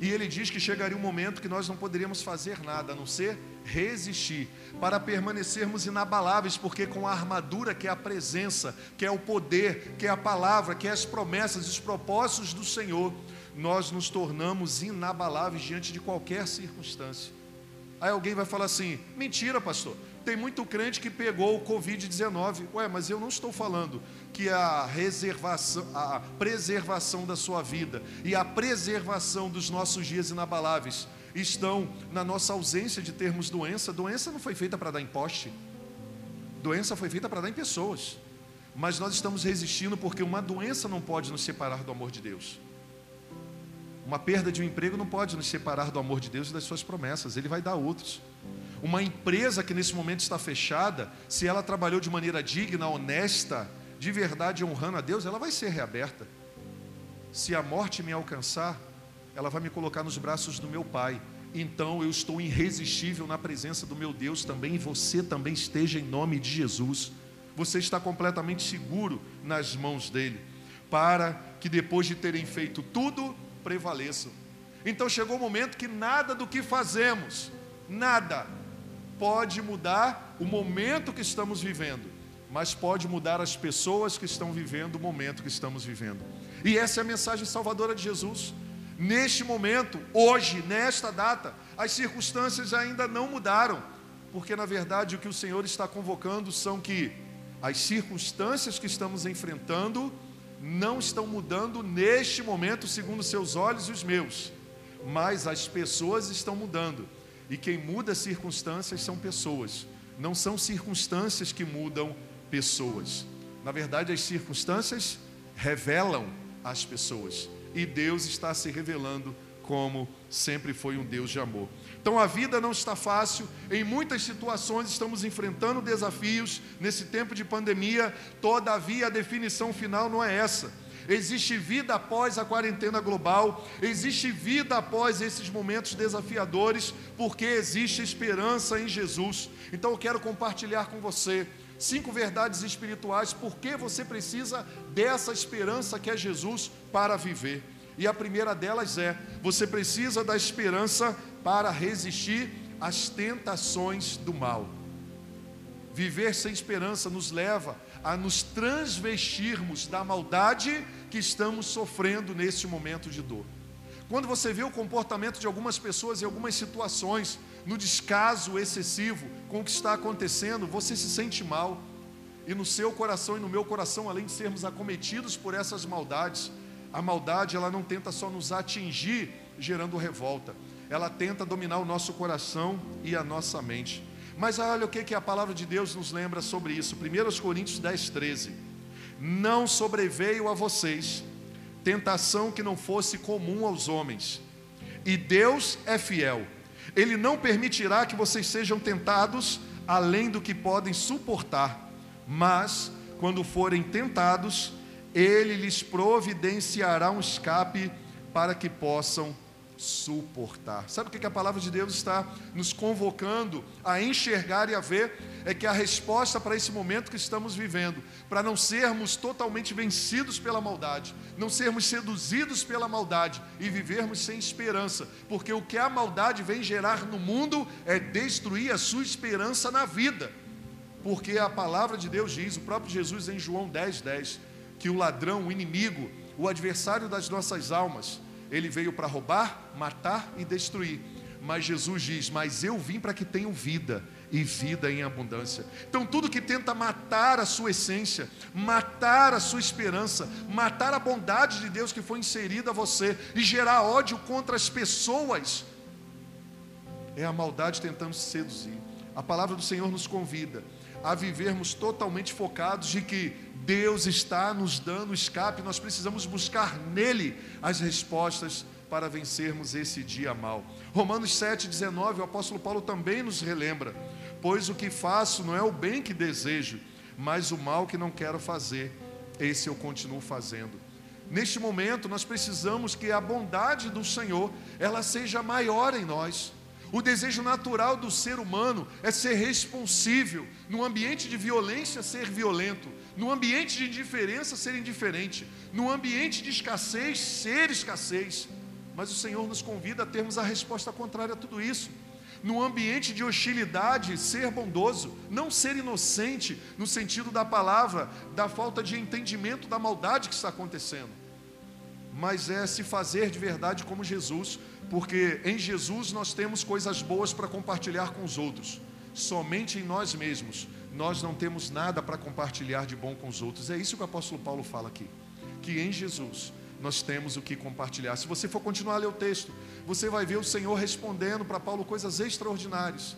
S1: E ele diz que chegaria um momento que nós não poderíamos fazer nada a não ser resistir, para permanecermos inabaláveis, porque com a armadura que é a presença, que é o poder, que é a palavra, que é as promessas, os propósitos do Senhor, nós nos tornamos inabaláveis diante de qualquer circunstância. Aí alguém vai falar assim: mentira, pastor. Tem muito crente que pegou o Covid-19. Ué, mas eu não estou falando que a reservação, a preservação da sua vida e a preservação dos nossos dias inabaláveis estão na nossa ausência de termos doença. Doença não foi feita para dar em poste. Doença foi feita para dar em pessoas. Mas nós estamos resistindo porque uma doença não pode nos separar do amor de Deus. Uma perda de um emprego não pode nos separar do amor de Deus e das suas promessas. Ele vai dar outros. Uma empresa que nesse momento está fechada, se ela trabalhou de maneira digna, honesta, de verdade honrando a Deus, ela vai ser reaberta. Se a morte me alcançar, ela vai me colocar nos braços do meu Pai. Então eu estou irresistível na presença do meu Deus também, e você também esteja em nome de Jesus. Você está completamente seguro nas mãos dele, para que depois de terem feito tudo, prevaleçam. Então chegou o momento que nada do que fazemos, nada, pode mudar o momento que estamos vivendo, mas pode mudar as pessoas que estão vivendo o momento que estamos vivendo. E essa é a mensagem salvadora de Jesus. Neste momento, hoje, nesta data, as circunstâncias ainda não mudaram, porque na verdade o que o Senhor está convocando são que as circunstâncias que estamos enfrentando não estão mudando neste momento, segundo seus olhos e os meus, mas as pessoas estão mudando. E quem muda circunstâncias são pessoas. Não são circunstâncias que mudam pessoas. Na verdade, as circunstâncias revelam as pessoas. E Deus está se revelando como sempre foi um Deus de amor. Então a vida não está fácil, em muitas situações estamos enfrentando desafios nesse tempo de pandemia, todavia a definição final não é essa existe vida após a quarentena global, existe vida após esses momentos desafiadores, porque existe esperança em Jesus. Então eu quero compartilhar com você cinco verdades espirituais, porque você precisa dessa esperança que é Jesus para viver. E a primeira delas é: você precisa da esperança para resistir às tentações do mal. Viver sem esperança nos leva a nos transvestirmos da maldade que estamos sofrendo neste momento de dor. Quando você vê o comportamento de algumas pessoas em algumas situações, no descaso excessivo com o que está acontecendo, você se sente mal. e no seu coração e no meu coração, além de sermos acometidos por essas maldades, a maldade ela não tenta só nos atingir gerando revolta, ela tenta dominar o nosso coração e a nossa mente. Mas olha o que, que a palavra de Deus nos lembra sobre isso. 1 Coríntios 10, 13. Não sobreveio a vocês tentação que não fosse comum aos homens. E Deus é fiel. Ele não permitirá que vocês sejam tentados além do que podem suportar. Mas, quando forem tentados, Ele lhes providenciará um escape para que possam suportar. Sabe o que a palavra de Deus está nos convocando a enxergar e a ver? É que a resposta para esse momento que estamos vivendo, para não sermos totalmente vencidos pela maldade, não sermos seduzidos pela maldade e vivermos sem esperança, porque o que a maldade vem gerar no mundo é destruir a sua esperança na vida. Porque a palavra de Deus diz, o próprio Jesus em João 10, 10, que o ladrão, o inimigo, o adversário das nossas almas, ele veio para roubar, matar e destruir. Mas Jesus diz: Mas eu vim para que tenham vida e vida em abundância. Então, tudo que tenta matar a sua essência, matar a sua esperança, matar a bondade de Deus que foi inserida a você e gerar ódio contra as pessoas, é a maldade tentando se seduzir. A palavra do Senhor nos convida a vivermos totalmente focados de que Deus está nos dando escape, nós precisamos buscar nele as respostas para vencermos esse dia mal. Romanos 7,19, o apóstolo Paulo também nos relembra: Pois o que faço não é o bem que desejo, mas o mal que não quero fazer, esse eu continuo fazendo. Neste momento, nós precisamos que a bondade do Senhor, ela seja maior em nós. O desejo natural do ser humano é ser responsível, no ambiente de violência, ser violento, no ambiente de indiferença, ser indiferente, no ambiente de escassez, ser escassez. Mas o Senhor nos convida a termos a resposta contrária a tudo isso. No ambiente de hostilidade, ser bondoso, não ser inocente, no sentido da palavra, da falta de entendimento da maldade que está acontecendo, mas é se fazer de verdade como Jesus, porque em Jesus nós temos coisas boas para compartilhar com os outros, somente em nós mesmos nós não temos nada para compartilhar de bom com os outros. É isso que o apóstolo Paulo fala aqui. Que em Jesus nós temos o que compartilhar. Se você for continuar a ler o texto, você vai ver o Senhor respondendo para Paulo coisas extraordinárias,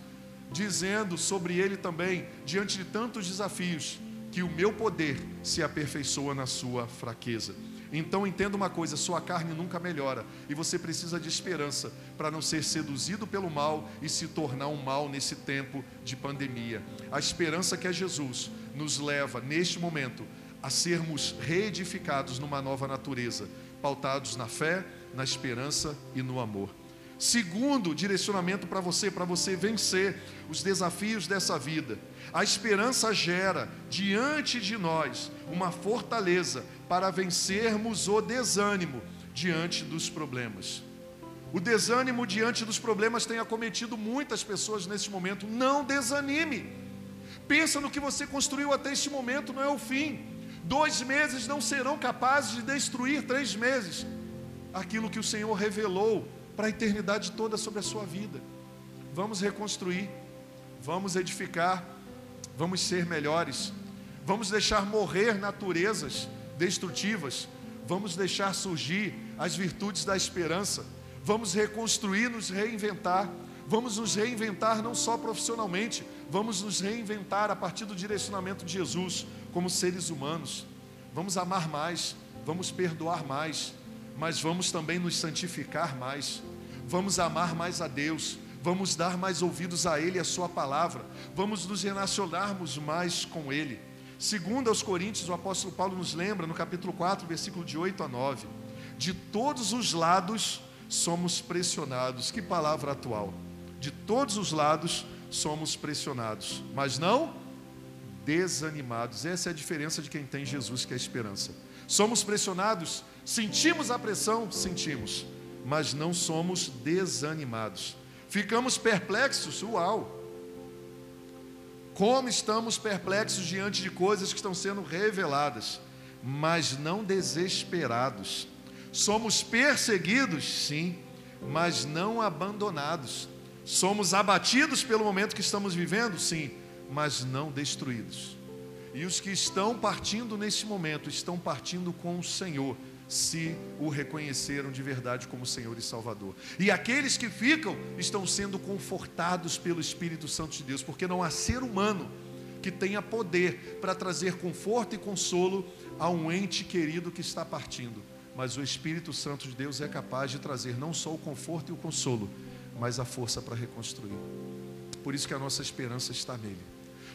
S1: dizendo sobre ele também, diante de tantos desafios, que o meu poder se aperfeiçoa na sua fraqueza. Então entenda uma coisa: sua carne nunca melhora e você precisa de esperança para não ser seduzido pelo mal e se tornar um mal nesse tempo de pandemia. A esperança que é Jesus nos leva neste momento a sermos reedificados numa nova natureza, pautados na fé, na esperança e no amor. Segundo direcionamento para você, para você vencer os desafios dessa vida. A esperança gera diante de nós uma fortaleza para vencermos o desânimo diante dos problemas. O desânimo diante dos problemas tem acometido muitas pessoas nesse momento. Não desanime. Pensa no que você construiu até este momento, não é o fim. Dois meses não serão capazes de destruir três meses aquilo que o Senhor revelou para a eternidade toda sobre a sua vida. Vamos reconstruir, vamos edificar, vamos ser melhores, vamos deixar morrer naturezas destrutivas, vamos deixar surgir as virtudes da esperança, vamos reconstruir, nos reinventar, vamos nos reinventar não só profissionalmente, vamos nos reinventar a partir do direcionamento de Jesus como seres humanos. Vamos amar mais, vamos perdoar mais, mas vamos também nos santificar mais, vamos amar mais a Deus, vamos dar mais ouvidos a Ele e a Sua palavra, vamos nos relacionarmos mais com Ele. Segundo aos Coríntios, o apóstolo Paulo nos lembra, no capítulo 4, versículo de 8 a 9, de todos os lados somos pressionados. Que palavra atual! De todos os lados somos pressionados, mas não desanimados. Essa é a diferença de quem tem Jesus, que é a esperança. Somos pressionados, sentimos a pressão, sentimos, mas não somos desanimados. Ficamos perplexos, uau! Como estamos perplexos diante de coisas que estão sendo reveladas, mas não desesperados. Somos perseguidos, sim, mas não abandonados. Somos abatidos pelo momento que estamos vivendo, sim, mas não destruídos. E os que estão partindo nesse momento estão partindo com o Senhor, se o reconheceram de verdade como Senhor e Salvador. E aqueles que ficam estão sendo confortados pelo Espírito Santo de Deus, porque não há ser humano que tenha poder para trazer conforto e consolo a um ente querido que está partindo. Mas o Espírito Santo de Deus é capaz de trazer não só o conforto e o consolo, mas a força para reconstruir. Por isso que a nossa esperança está nele.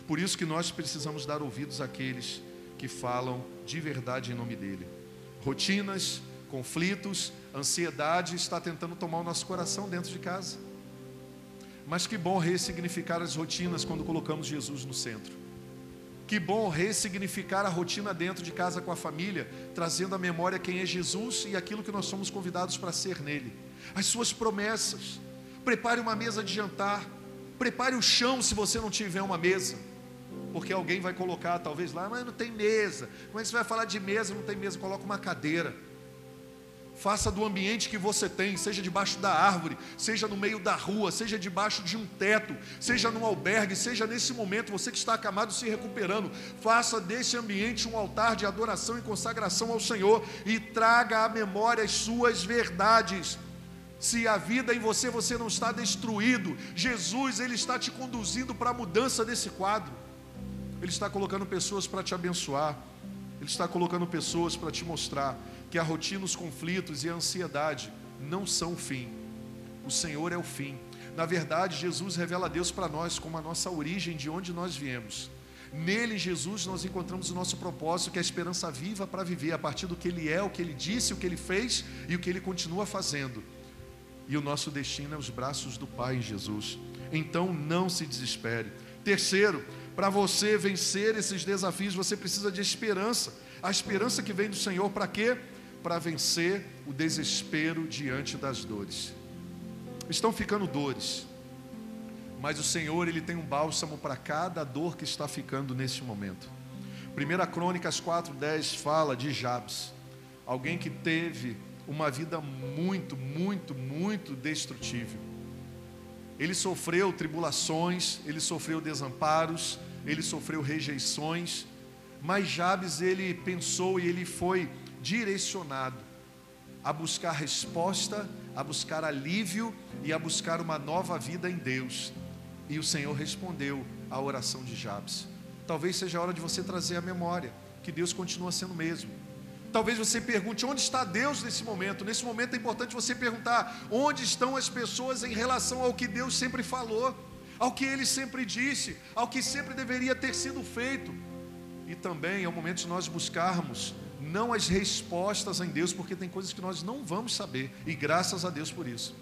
S1: Por isso que nós precisamos dar ouvidos àqueles que falam de verdade em nome dele rotinas, conflitos, ansiedade está tentando tomar o nosso coração dentro de casa. Mas que bom ressignificar as rotinas quando colocamos Jesus no centro. Que bom ressignificar a rotina dentro de casa com a família, trazendo à memória quem é Jesus e aquilo que nós somos convidados para ser nele. As suas promessas. Prepare uma mesa de jantar. Prepare o chão se você não tiver uma mesa porque alguém vai colocar talvez lá, mas não tem mesa. Como é que você vai falar de mesa? Não tem mesa, coloca uma cadeira. Faça do ambiente que você tem, seja debaixo da árvore, seja no meio da rua, seja debaixo de um teto, seja num albergue, seja nesse momento, você que está acamado se recuperando, faça desse ambiente um altar de adoração e consagração ao Senhor e traga à memória as suas verdades. Se a vida em você você não está destruído, Jesus ele está te conduzindo para a mudança desse quadro. Ele está colocando pessoas para te abençoar. Ele está colocando pessoas para te mostrar que a rotina, os conflitos e a ansiedade não são o fim. O Senhor é o fim. Na verdade, Jesus revela a Deus para nós como a nossa origem, de onde nós viemos. Nele, Jesus, nós encontramos o nosso propósito, que é a esperança viva para viver, a partir do que Ele é, o que Ele disse, o que Ele fez e o que Ele continua fazendo. E o nosso destino é os braços do Pai em Jesus. Então, não se desespere. Terceiro, para você vencer esses desafios, você precisa de esperança. A esperança que vem do Senhor para quê? Para vencer o desespero diante das dores. Estão ficando dores, mas o Senhor ele tem um bálsamo para cada dor que está ficando neste momento. 1 Crônicas 4:10 fala de Jabes, alguém que teve uma vida muito, muito, muito destrutível. Ele sofreu tribulações, ele sofreu desamparos, ele sofreu rejeições, mas Jabes ele pensou e ele foi direcionado a buscar resposta, a buscar alívio e a buscar uma nova vida em Deus. E o Senhor respondeu à oração de Jabes. Talvez seja a hora de você trazer a memória que Deus continua sendo o mesmo. Talvez você pergunte onde está Deus nesse momento. Nesse momento é importante você perguntar onde estão as pessoas em relação ao que Deus sempre falou ao que ele sempre disse, ao que sempre deveria ter sido feito. E também é o momento de nós buscarmos não as respostas em Deus, porque tem coisas que nós não vamos saber, e graças a Deus por isso.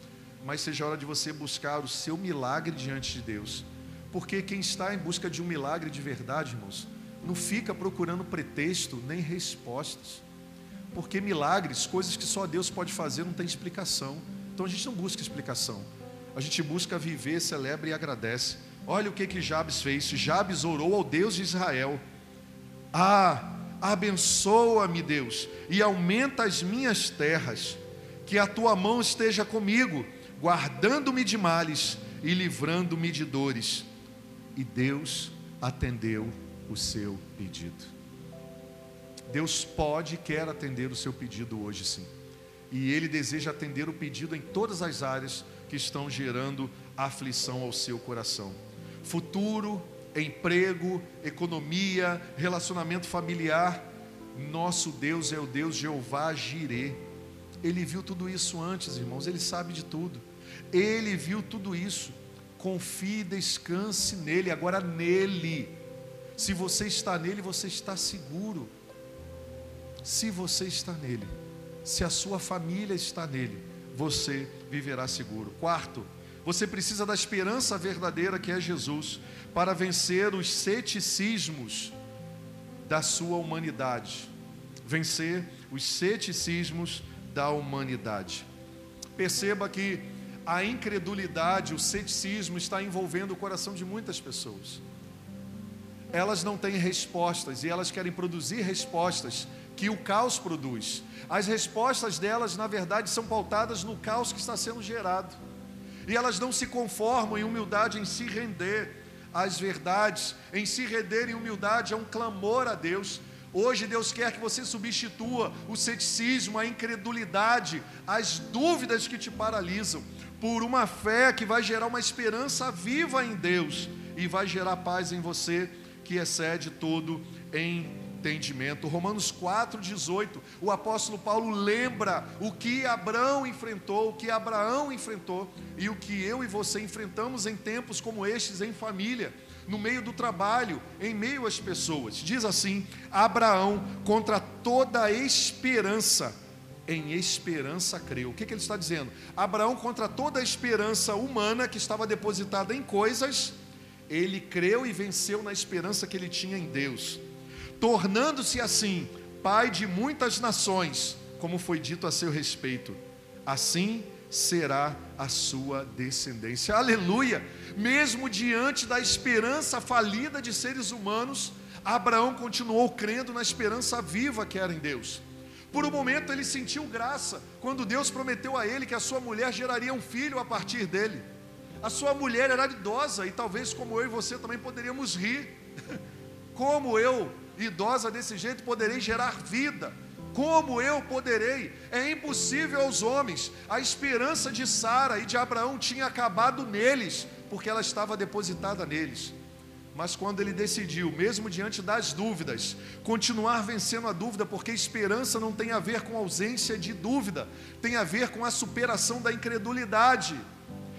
S1: Mas seja hora de você buscar o seu milagre diante de Deus. Porque quem está em busca de um milagre de verdade, irmãos, não fica procurando pretexto nem respostas. Porque milagres, coisas que só Deus pode fazer, não tem explicação. Então a gente não busca explicação a gente busca viver, celebra e agradece. Olha o que que Jabes fez. Jabes orou ao Deus de Israel. Ah, abençoa-me, Deus, e aumenta as minhas terras, que a tua mão esteja comigo, guardando-me de males e livrando-me de dores. E Deus atendeu o seu pedido. Deus pode e quer atender o seu pedido hoje sim. E Ele deseja atender o pedido em todas as áreas que estão gerando aflição ao seu coração. Futuro, emprego, economia, relacionamento familiar. Nosso Deus é o Deus Jeová Jirê. Ele viu tudo isso antes, irmãos, ele sabe de tudo. Ele viu tudo isso. Confie, descanse nele, agora nele. Se você está nele, você está seguro. Se você está nele, se a sua família está nele, você viverá seguro. Quarto, você precisa da esperança verdadeira que é Jesus para vencer os ceticismos da sua humanidade. Vencer os ceticismos da humanidade. Perceba que a incredulidade, o ceticismo está envolvendo o coração de muitas pessoas. Elas não têm respostas e elas querem produzir respostas que o caos produz. As respostas delas, na verdade, são pautadas no caos que está sendo gerado. E elas não se conformam em humildade em se render as verdades, em se render em humildade, é um clamor a Deus. Hoje Deus quer que você substitua o ceticismo, a incredulidade, as dúvidas que te paralisam, por uma fé que vai gerar uma esperança viva em Deus e vai gerar paz em você que excede todo entendimento. Romanos 4:18, o apóstolo Paulo lembra o que Abraão enfrentou, o que Abraão enfrentou e o que eu e você enfrentamos em tempos como estes em família no meio do trabalho, em meio às pessoas. Diz assim: Abraão, contra toda esperança, em esperança creu. O que, que ele está dizendo? Abraão, contra toda a esperança humana que estava depositada em coisas, ele creu e venceu na esperança que ele tinha em Deus, tornando-se assim pai de muitas nações, como foi dito a seu respeito. Assim será a sua descendência. Aleluia! Mesmo diante da esperança falida de seres humanos, Abraão continuou crendo na esperança viva que era em Deus. Por um momento ele sentiu graça quando Deus prometeu a ele que a sua mulher geraria um filho a partir dele. A sua mulher era idosa e talvez como eu e você também poderíamos rir. Como eu, idosa desse jeito, poderei gerar vida? Como eu poderei? É impossível aos homens. A esperança de Sara e de Abraão tinha acabado neles, porque ela estava depositada neles. Mas quando ele decidiu, mesmo diante das dúvidas, continuar vencendo a dúvida, porque esperança não tem a ver com ausência de dúvida, tem a ver com a superação da incredulidade.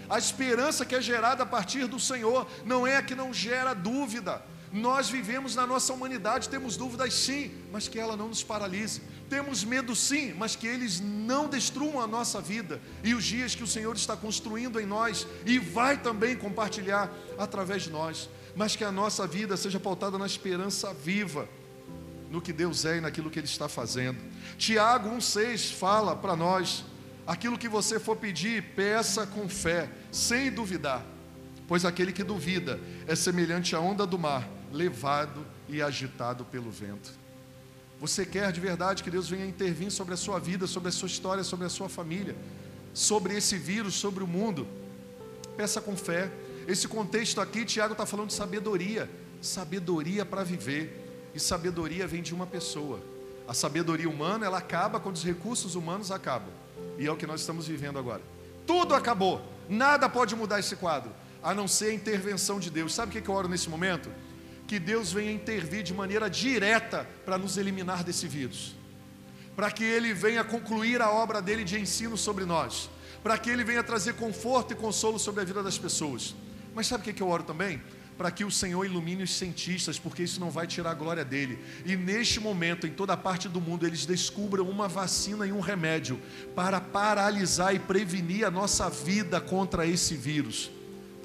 S1: A esperança que é gerada a partir do Senhor não é a que não gera dúvida. Nós vivemos na nossa humanidade, temos dúvidas sim, mas que ela não nos paralise. Temos medo sim, mas que eles não destruam a nossa vida e os dias que o Senhor está construindo em nós e vai também compartilhar através de nós. Mas que a nossa vida seja pautada na esperança viva, no que Deus é e naquilo que Ele está fazendo. Tiago 1,6 fala para nós: aquilo que você for pedir, peça com fé, sem duvidar, pois aquele que duvida é semelhante à onda do mar, levado e agitado pelo vento. Você quer de verdade que Deus venha intervir sobre a sua vida, sobre a sua história, sobre a sua família, sobre esse vírus, sobre o mundo? Peça com fé. Esse contexto aqui, Tiago está falando de sabedoria, sabedoria para viver. E sabedoria vem de uma pessoa. A sabedoria humana, ela acaba quando os recursos humanos acabam. E é o que nós estamos vivendo agora. Tudo acabou. Nada pode mudar esse quadro, a não ser a intervenção de Deus. Sabe o que eu oro nesse momento? Que Deus venha intervir de maneira direta para nos eliminar desse vírus, para que Ele venha concluir a obra dele de ensino sobre nós, para que Ele venha trazer conforto e consolo sobre a vida das pessoas. Mas sabe o que eu oro também? Para que o Senhor ilumine os cientistas, porque isso não vai tirar a glória dele. E neste momento, em toda parte do mundo, eles descubram uma vacina e um remédio para paralisar e prevenir a nossa vida contra esse vírus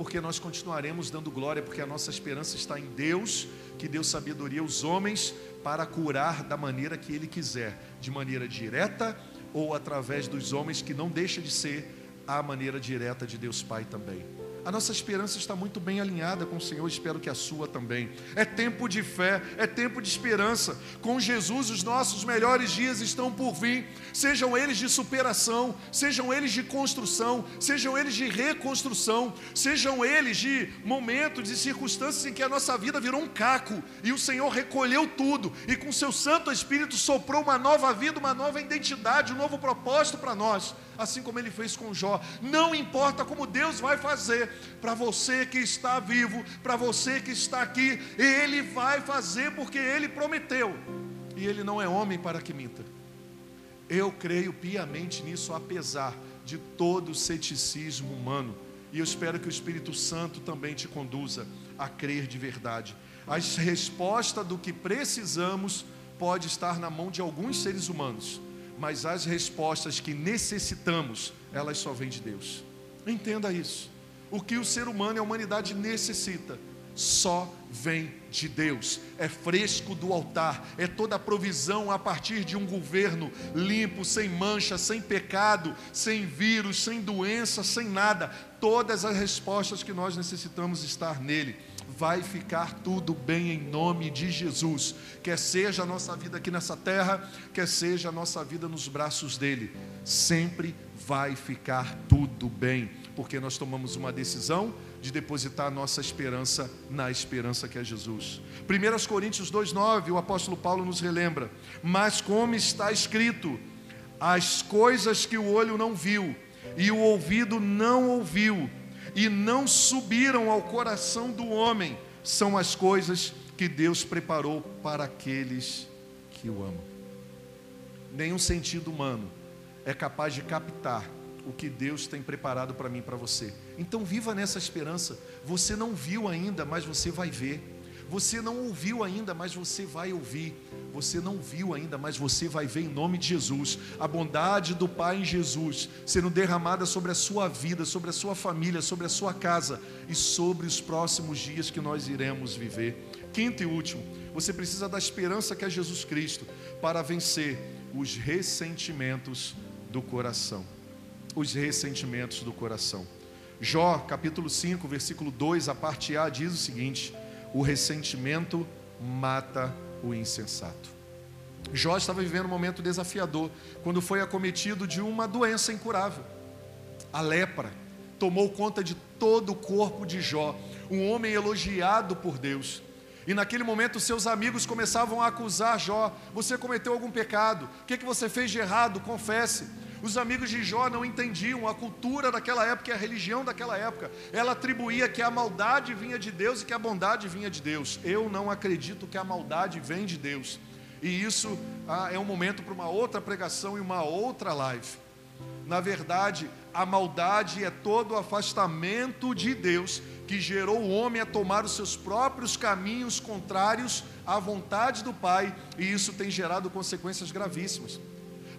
S1: porque nós continuaremos dando glória, porque a nossa esperança está em Deus, que deu sabedoria aos homens para curar da maneira que Ele quiser, de maneira direta ou através dos homens, que não deixa de ser a maneira direta de Deus Pai também. A nossa esperança está muito bem alinhada com o Senhor, espero que a sua também. É tempo de fé, é tempo de esperança. Com Jesus, os nossos melhores dias estão por vir, sejam eles de superação, sejam eles de construção, sejam eles de reconstrução, sejam eles de momentos e circunstâncias em que a nossa vida virou um caco e o Senhor recolheu tudo e com seu Santo Espírito soprou uma nova vida, uma nova identidade, um novo propósito para nós assim como ele fez com Jó. Não importa como Deus vai fazer, para você que está vivo, para você que está aqui, ele vai fazer porque ele prometeu. E ele não é homem para que minta. Eu creio piamente nisso, apesar de todo o ceticismo humano. E eu espero que o Espírito Santo também te conduza a crer de verdade. A resposta do que precisamos pode estar na mão de alguns seres humanos, mas as respostas que necessitamos, elas só vêm de Deus. Entenda isso. O que o ser humano e a humanidade necessita, só vem de Deus, é fresco do altar, é toda a provisão a partir de um governo limpo, sem mancha, sem pecado, sem vírus, sem doença, sem nada. Todas as respostas que nós necessitamos estar nele vai ficar tudo bem em nome de Jesus. Quer seja a nossa vida aqui nessa terra, quer seja a nossa vida nos braços dele, sempre vai ficar tudo bem, porque nós tomamos uma decisão de depositar nossa esperança na esperança que é Jesus. 1 Coríntios 2,9, o apóstolo Paulo nos relembra: Mas como está escrito, as coisas que o olho não viu, e o ouvido não ouviu, e não subiram ao coração do homem, são as coisas que Deus preparou para aqueles que o amam. Nenhum sentido humano é capaz de captar o que Deus tem preparado para mim e para você. Então viva nessa esperança. Você não viu ainda, mas você vai ver. Você não ouviu ainda, mas você vai ouvir. Você não viu ainda, mas você vai ver em nome de Jesus. A bondade do Pai em Jesus sendo derramada sobre a sua vida, sobre a sua família, sobre a sua casa e sobre os próximos dias que nós iremos viver. Quinto e último, você precisa da esperança que é Jesus Cristo para vencer os ressentimentos do coração. Os ressentimentos do coração. Jó, capítulo 5, versículo 2, a parte A diz o seguinte: O ressentimento mata o insensato. Jó estava vivendo um momento desafiador quando foi acometido de uma doença incurável. A lepra tomou conta de todo o corpo de Jó, um homem elogiado por Deus. E naquele momento seus amigos começavam a acusar Jó: Você cometeu algum pecado? O que, que você fez de errado? Confesse. Os amigos de Jó não entendiam a cultura daquela época e a religião daquela época. Ela atribuía que a maldade vinha de Deus e que a bondade vinha de Deus. Eu não acredito que a maldade vem de Deus. E isso ah, é um momento para uma outra pregação e uma outra live. Na verdade, a maldade é todo o afastamento de Deus que gerou o homem a tomar os seus próprios caminhos contrários à vontade do Pai, e isso tem gerado consequências gravíssimas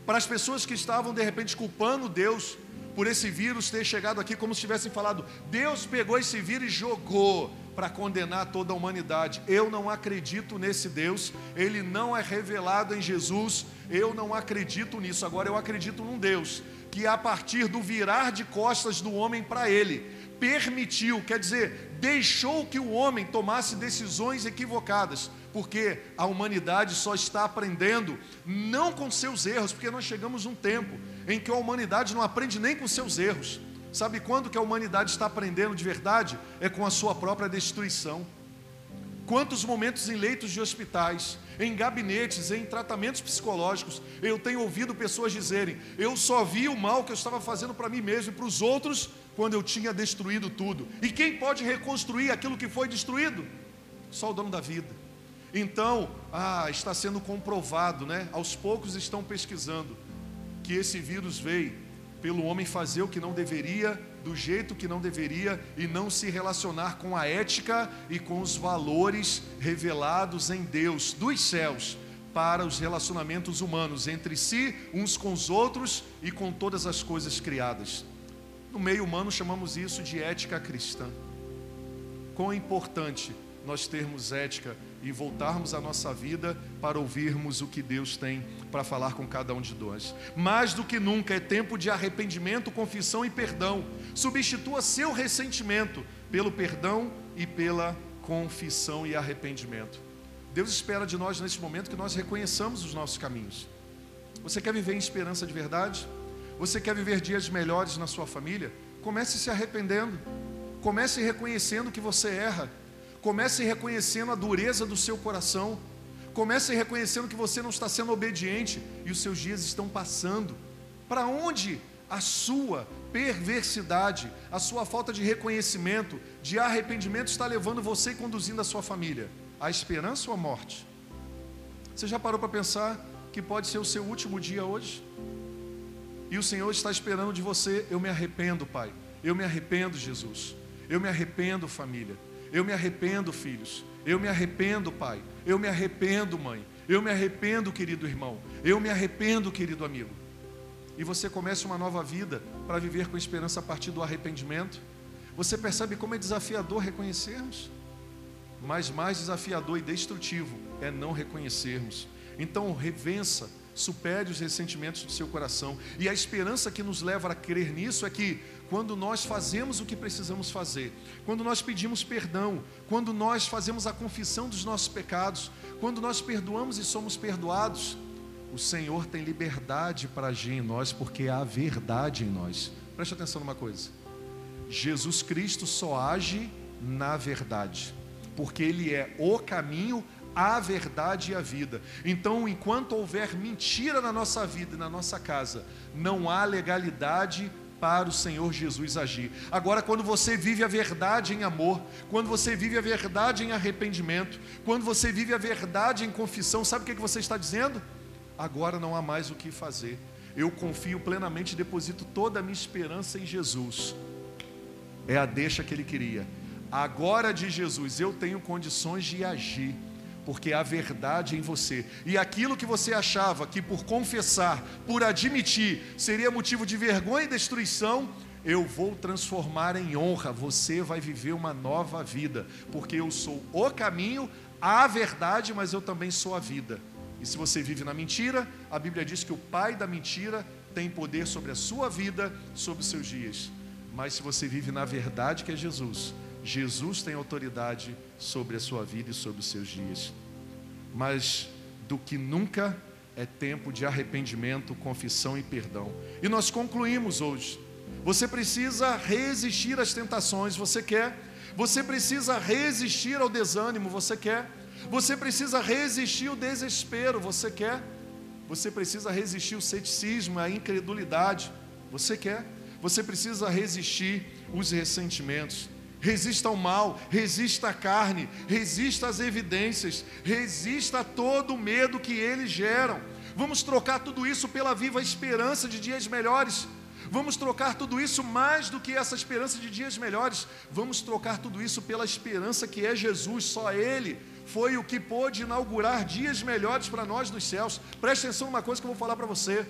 S1: para as pessoas que estavam de repente culpando Deus por esse vírus ter chegado aqui, como se tivessem falado, Deus pegou esse vírus e jogou para condenar toda a humanidade. Eu não acredito nesse Deus, ele não é revelado em Jesus, eu não acredito nisso. Agora eu acredito num Deus que, a partir do virar de costas do homem para ele, permitiu, quer dizer, deixou que o homem tomasse decisões equivocadas porque a humanidade só está aprendendo não com seus erros, porque nós chegamos um tempo em que a humanidade não aprende nem com seus erros. Sabe quando que a humanidade está aprendendo de verdade? É com a sua própria destruição. Quantos momentos em leitos de hospitais, em gabinetes, em tratamentos psicológicos, eu tenho ouvido pessoas dizerem: eu só vi o mal que eu estava fazendo para mim mesmo e para os outros quando eu tinha destruído tudo. E quem pode reconstruir aquilo que foi destruído? Só o dono da vida. Então, ah, está sendo comprovado, né? Aos poucos estão pesquisando que esse vírus veio pelo homem fazer o que não deveria, do jeito que não deveria e não se relacionar com a ética e com os valores revelados em Deus dos céus para os relacionamentos humanos entre si, uns com os outros e com todas as coisas criadas. No meio humano chamamos isso de ética cristã. Quão importante nós termos ética e voltarmos a nossa vida para ouvirmos o que Deus tem para falar com cada um de nós. Mais do que nunca é tempo de arrependimento, confissão e perdão. Substitua seu ressentimento pelo perdão e pela confissão e arrependimento. Deus espera de nós nesse momento que nós reconheçamos os nossos caminhos. Você quer viver em esperança de verdade? Você quer viver dias melhores na sua família? Comece se arrependendo. Comece reconhecendo que você erra Comece reconhecendo a dureza do seu coração. Comece reconhecendo que você não está sendo obediente e os seus dias estão passando. Para onde a sua perversidade, a sua falta de reconhecimento, de arrependimento está levando você e conduzindo a sua família? A esperança ou a morte? Você já parou para pensar que pode ser o seu último dia hoje? E o Senhor está esperando de você, eu me arrependo, Pai. Eu me arrependo, Jesus. Eu me arrependo, família. Eu me arrependo, filhos. Eu me arrependo, pai. Eu me arrependo, mãe. Eu me arrependo, querido irmão. Eu me arrependo, querido amigo. E você começa uma nova vida para viver com esperança a partir do arrependimento. Você percebe como é desafiador reconhecermos? Mas mais desafiador e destrutivo é não reconhecermos. Então, revença, supere os ressentimentos do seu coração. E a esperança que nos leva a crer nisso é que quando nós fazemos o que precisamos fazer, quando nós pedimos perdão, quando nós fazemos a confissão dos nossos pecados, quando nós perdoamos e somos perdoados, o Senhor tem liberdade para agir em nós porque há verdade em nós. Preste atenção numa coisa. Jesus Cristo só age na verdade, porque Ele é o caminho, a verdade e a vida. Então, enquanto houver mentira na nossa vida e na nossa casa, não há legalidade para o Senhor Jesus agir. Agora, quando você vive a verdade em amor, quando você vive a verdade em arrependimento, quando você vive a verdade em confissão, sabe o que você está dizendo? Agora não há mais o que fazer. Eu confio plenamente, deposito toda a minha esperança em Jesus. É a deixa que ele queria. Agora de Jesus, eu tenho condições de agir porque há verdade em você. E aquilo que você achava que por confessar, por admitir, seria motivo de vergonha e destruição, eu vou transformar em honra. Você vai viver uma nova vida, porque eu sou o caminho, a verdade, mas eu também sou a vida. E se você vive na mentira, a Bíblia diz que o pai da mentira tem poder sobre a sua vida, sobre os seus dias. Mas se você vive na verdade que é Jesus, Jesus tem autoridade sobre a sua vida e sobre os seus dias. Mas do que nunca é tempo de arrependimento, confissão e perdão. E nós concluímos hoje. Você precisa resistir às tentações, você quer? Você precisa resistir ao desânimo, você quer? Você precisa resistir ao desespero, você quer? Você precisa resistir ao ceticismo, à incredulidade, você quer? Você precisa resistir os ressentimentos. Resista ao mal, resista à carne, resista às evidências, resista a todo o medo que eles geram. Vamos trocar tudo isso pela viva esperança de dias melhores. Vamos trocar tudo isso mais do que essa esperança de dias melhores. Vamos trocar tudo isso pela esperança que é Jesus, só Ele foi o que pôde inaugurar dias melhores para nós nos céus. Preste atenção numa coisa que eu vou falar para você.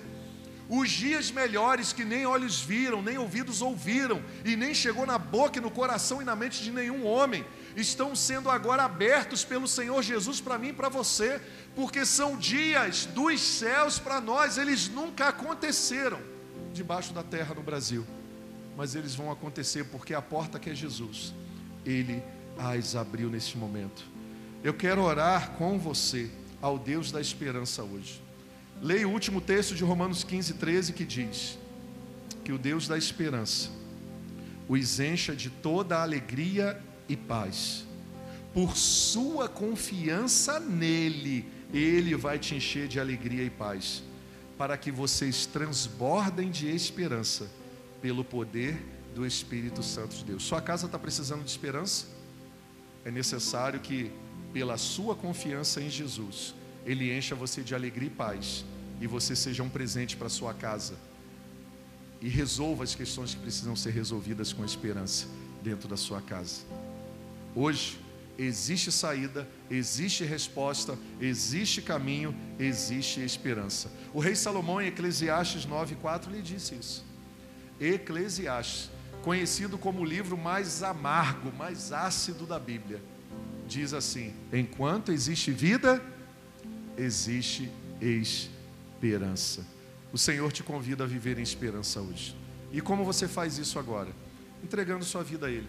S1: Os dias melhores que nem olhos viram, nem ouvidos ouviram, e nem chegou na boca no coração e na mente de nenhum homem, estão sendo agora abertos pelo Senhor Jesus para mim e para você, porque são dias dos céus para nós, eles nunca aconteceram debaixo da terra no Brasil, mas eles vão acontecer porque a porta que é Jesus, Ele as abriu neste momento. Eu quero orar com você ao Deus da esperança hoje. Leia o último texto de Romanos 15, 13, que diz: Que o Deus da esperança os encha de toda alegria e paz. Por sua confiança nele, ele vai te encher de alegria e paz, para que vocês transbordem de esperança pelo poder do Espírito Santo de Deus. Sua casa está precisando de esperança? É necessário que, pela sua confiança em Jesus, ele encha você de alegria e paz e você seja um presente para sua casa e resolva as questões que precisam ser resolvidas com esperança dentro da sua casa. Hoje existe saída, existe resposta, existe caminho, existe esperança. O rei Salomão em Eclesiastes 9:4 lhe disse isso. Eclesiastes, conhecido como o livro mais amargo, mais ácido da Bíblia, diz assim: enquanto existe vida, existe esperança. O Senhor te convida a viver em esperança hoje. E como você faz isso agora? Entregando sua vida a Ele.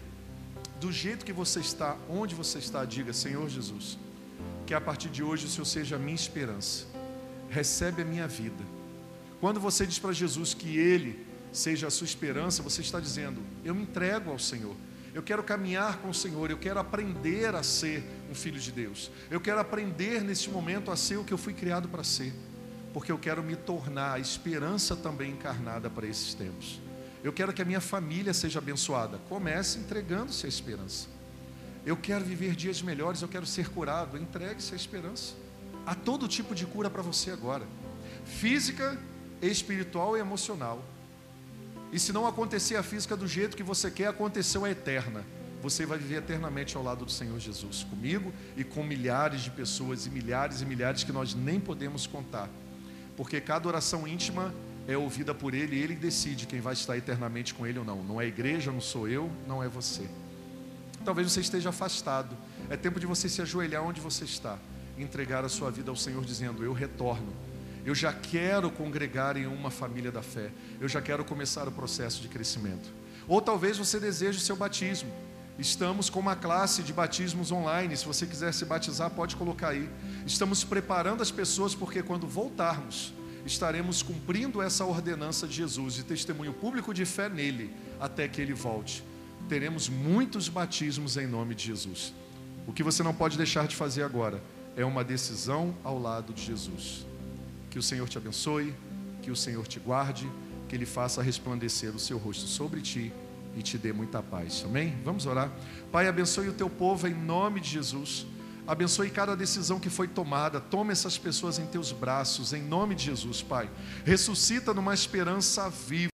S1: Do jeito que você está, onde você está, diga: Senhor Jesus, que a partir de hoje o Senhor seja a minha esperança. Recebe a minha vida. Quando você diz para Jesus que Ele seja a sua esperança, você está dizendo: Eu me entrego ao Senhor. Eu quero caminhar com o Senhor, eu quero aprender a ser um filho de Deus. Eu quero aprender nesse momento a ser o que eu fui criado para ser porque eu quero me tornar a esperança também encarnada para esses tempos. Eu quero que a minha família seja abençoada. Comece entregando-se a esperança. Eu quero viver dias melhores, eu quero ser curado. Entregue-se a esperança. Há todo tipo de cura para você agora: física, espiritual e emocional. E se não acontecer a física do jeito que você quer, aconteceu a eterna. Você vai viver eternamente ao lado do Senhor Jesus, comigo e com milhares de pessoas e milhares e milhares que nós nem podemos contar porque cada oração íntima é ouvida por Ele e Ele decide quem vai estar eternamente com Ele ou não. Não é a igreja, não sou eu, não é você. Talvez você esteja afastado. É tempo de você se ajoelhar onde você está, entregar a sua vida ao Senhor, dizendo: Eu retorno. Eu já quero congregar em uma família da fé. Eu já quero começar o processo de crescimento. Ou talvez você deseje o seu batismo. Estamos com uma classe de batismos online. Se você quiser se batizar, pode colocar aí. Estamos preparando as pessoas porque quando voltarmos, estaremos cumprindo essa ordenança de Jesus, de testemunho público de fé nele, até que ele volte. Teremos muitos batismos em nome de Jesus. O que você não pode deixar de fazer agora é uma decisão ao lado de Jesus. Que o Senhor te abençoe, que o Senhor te guarde, que Ele faça resplandecer o seu rosto sobre ti e te dê muita paz. Amém? Vamos orar. Pai, abençoe o teu povo em nome de Jesus. Abençoe cada decisão que foi tomada. Toma essas pessoas em teus braços, em nome de Jesus, Pai. Ressuscita numa esperança viva.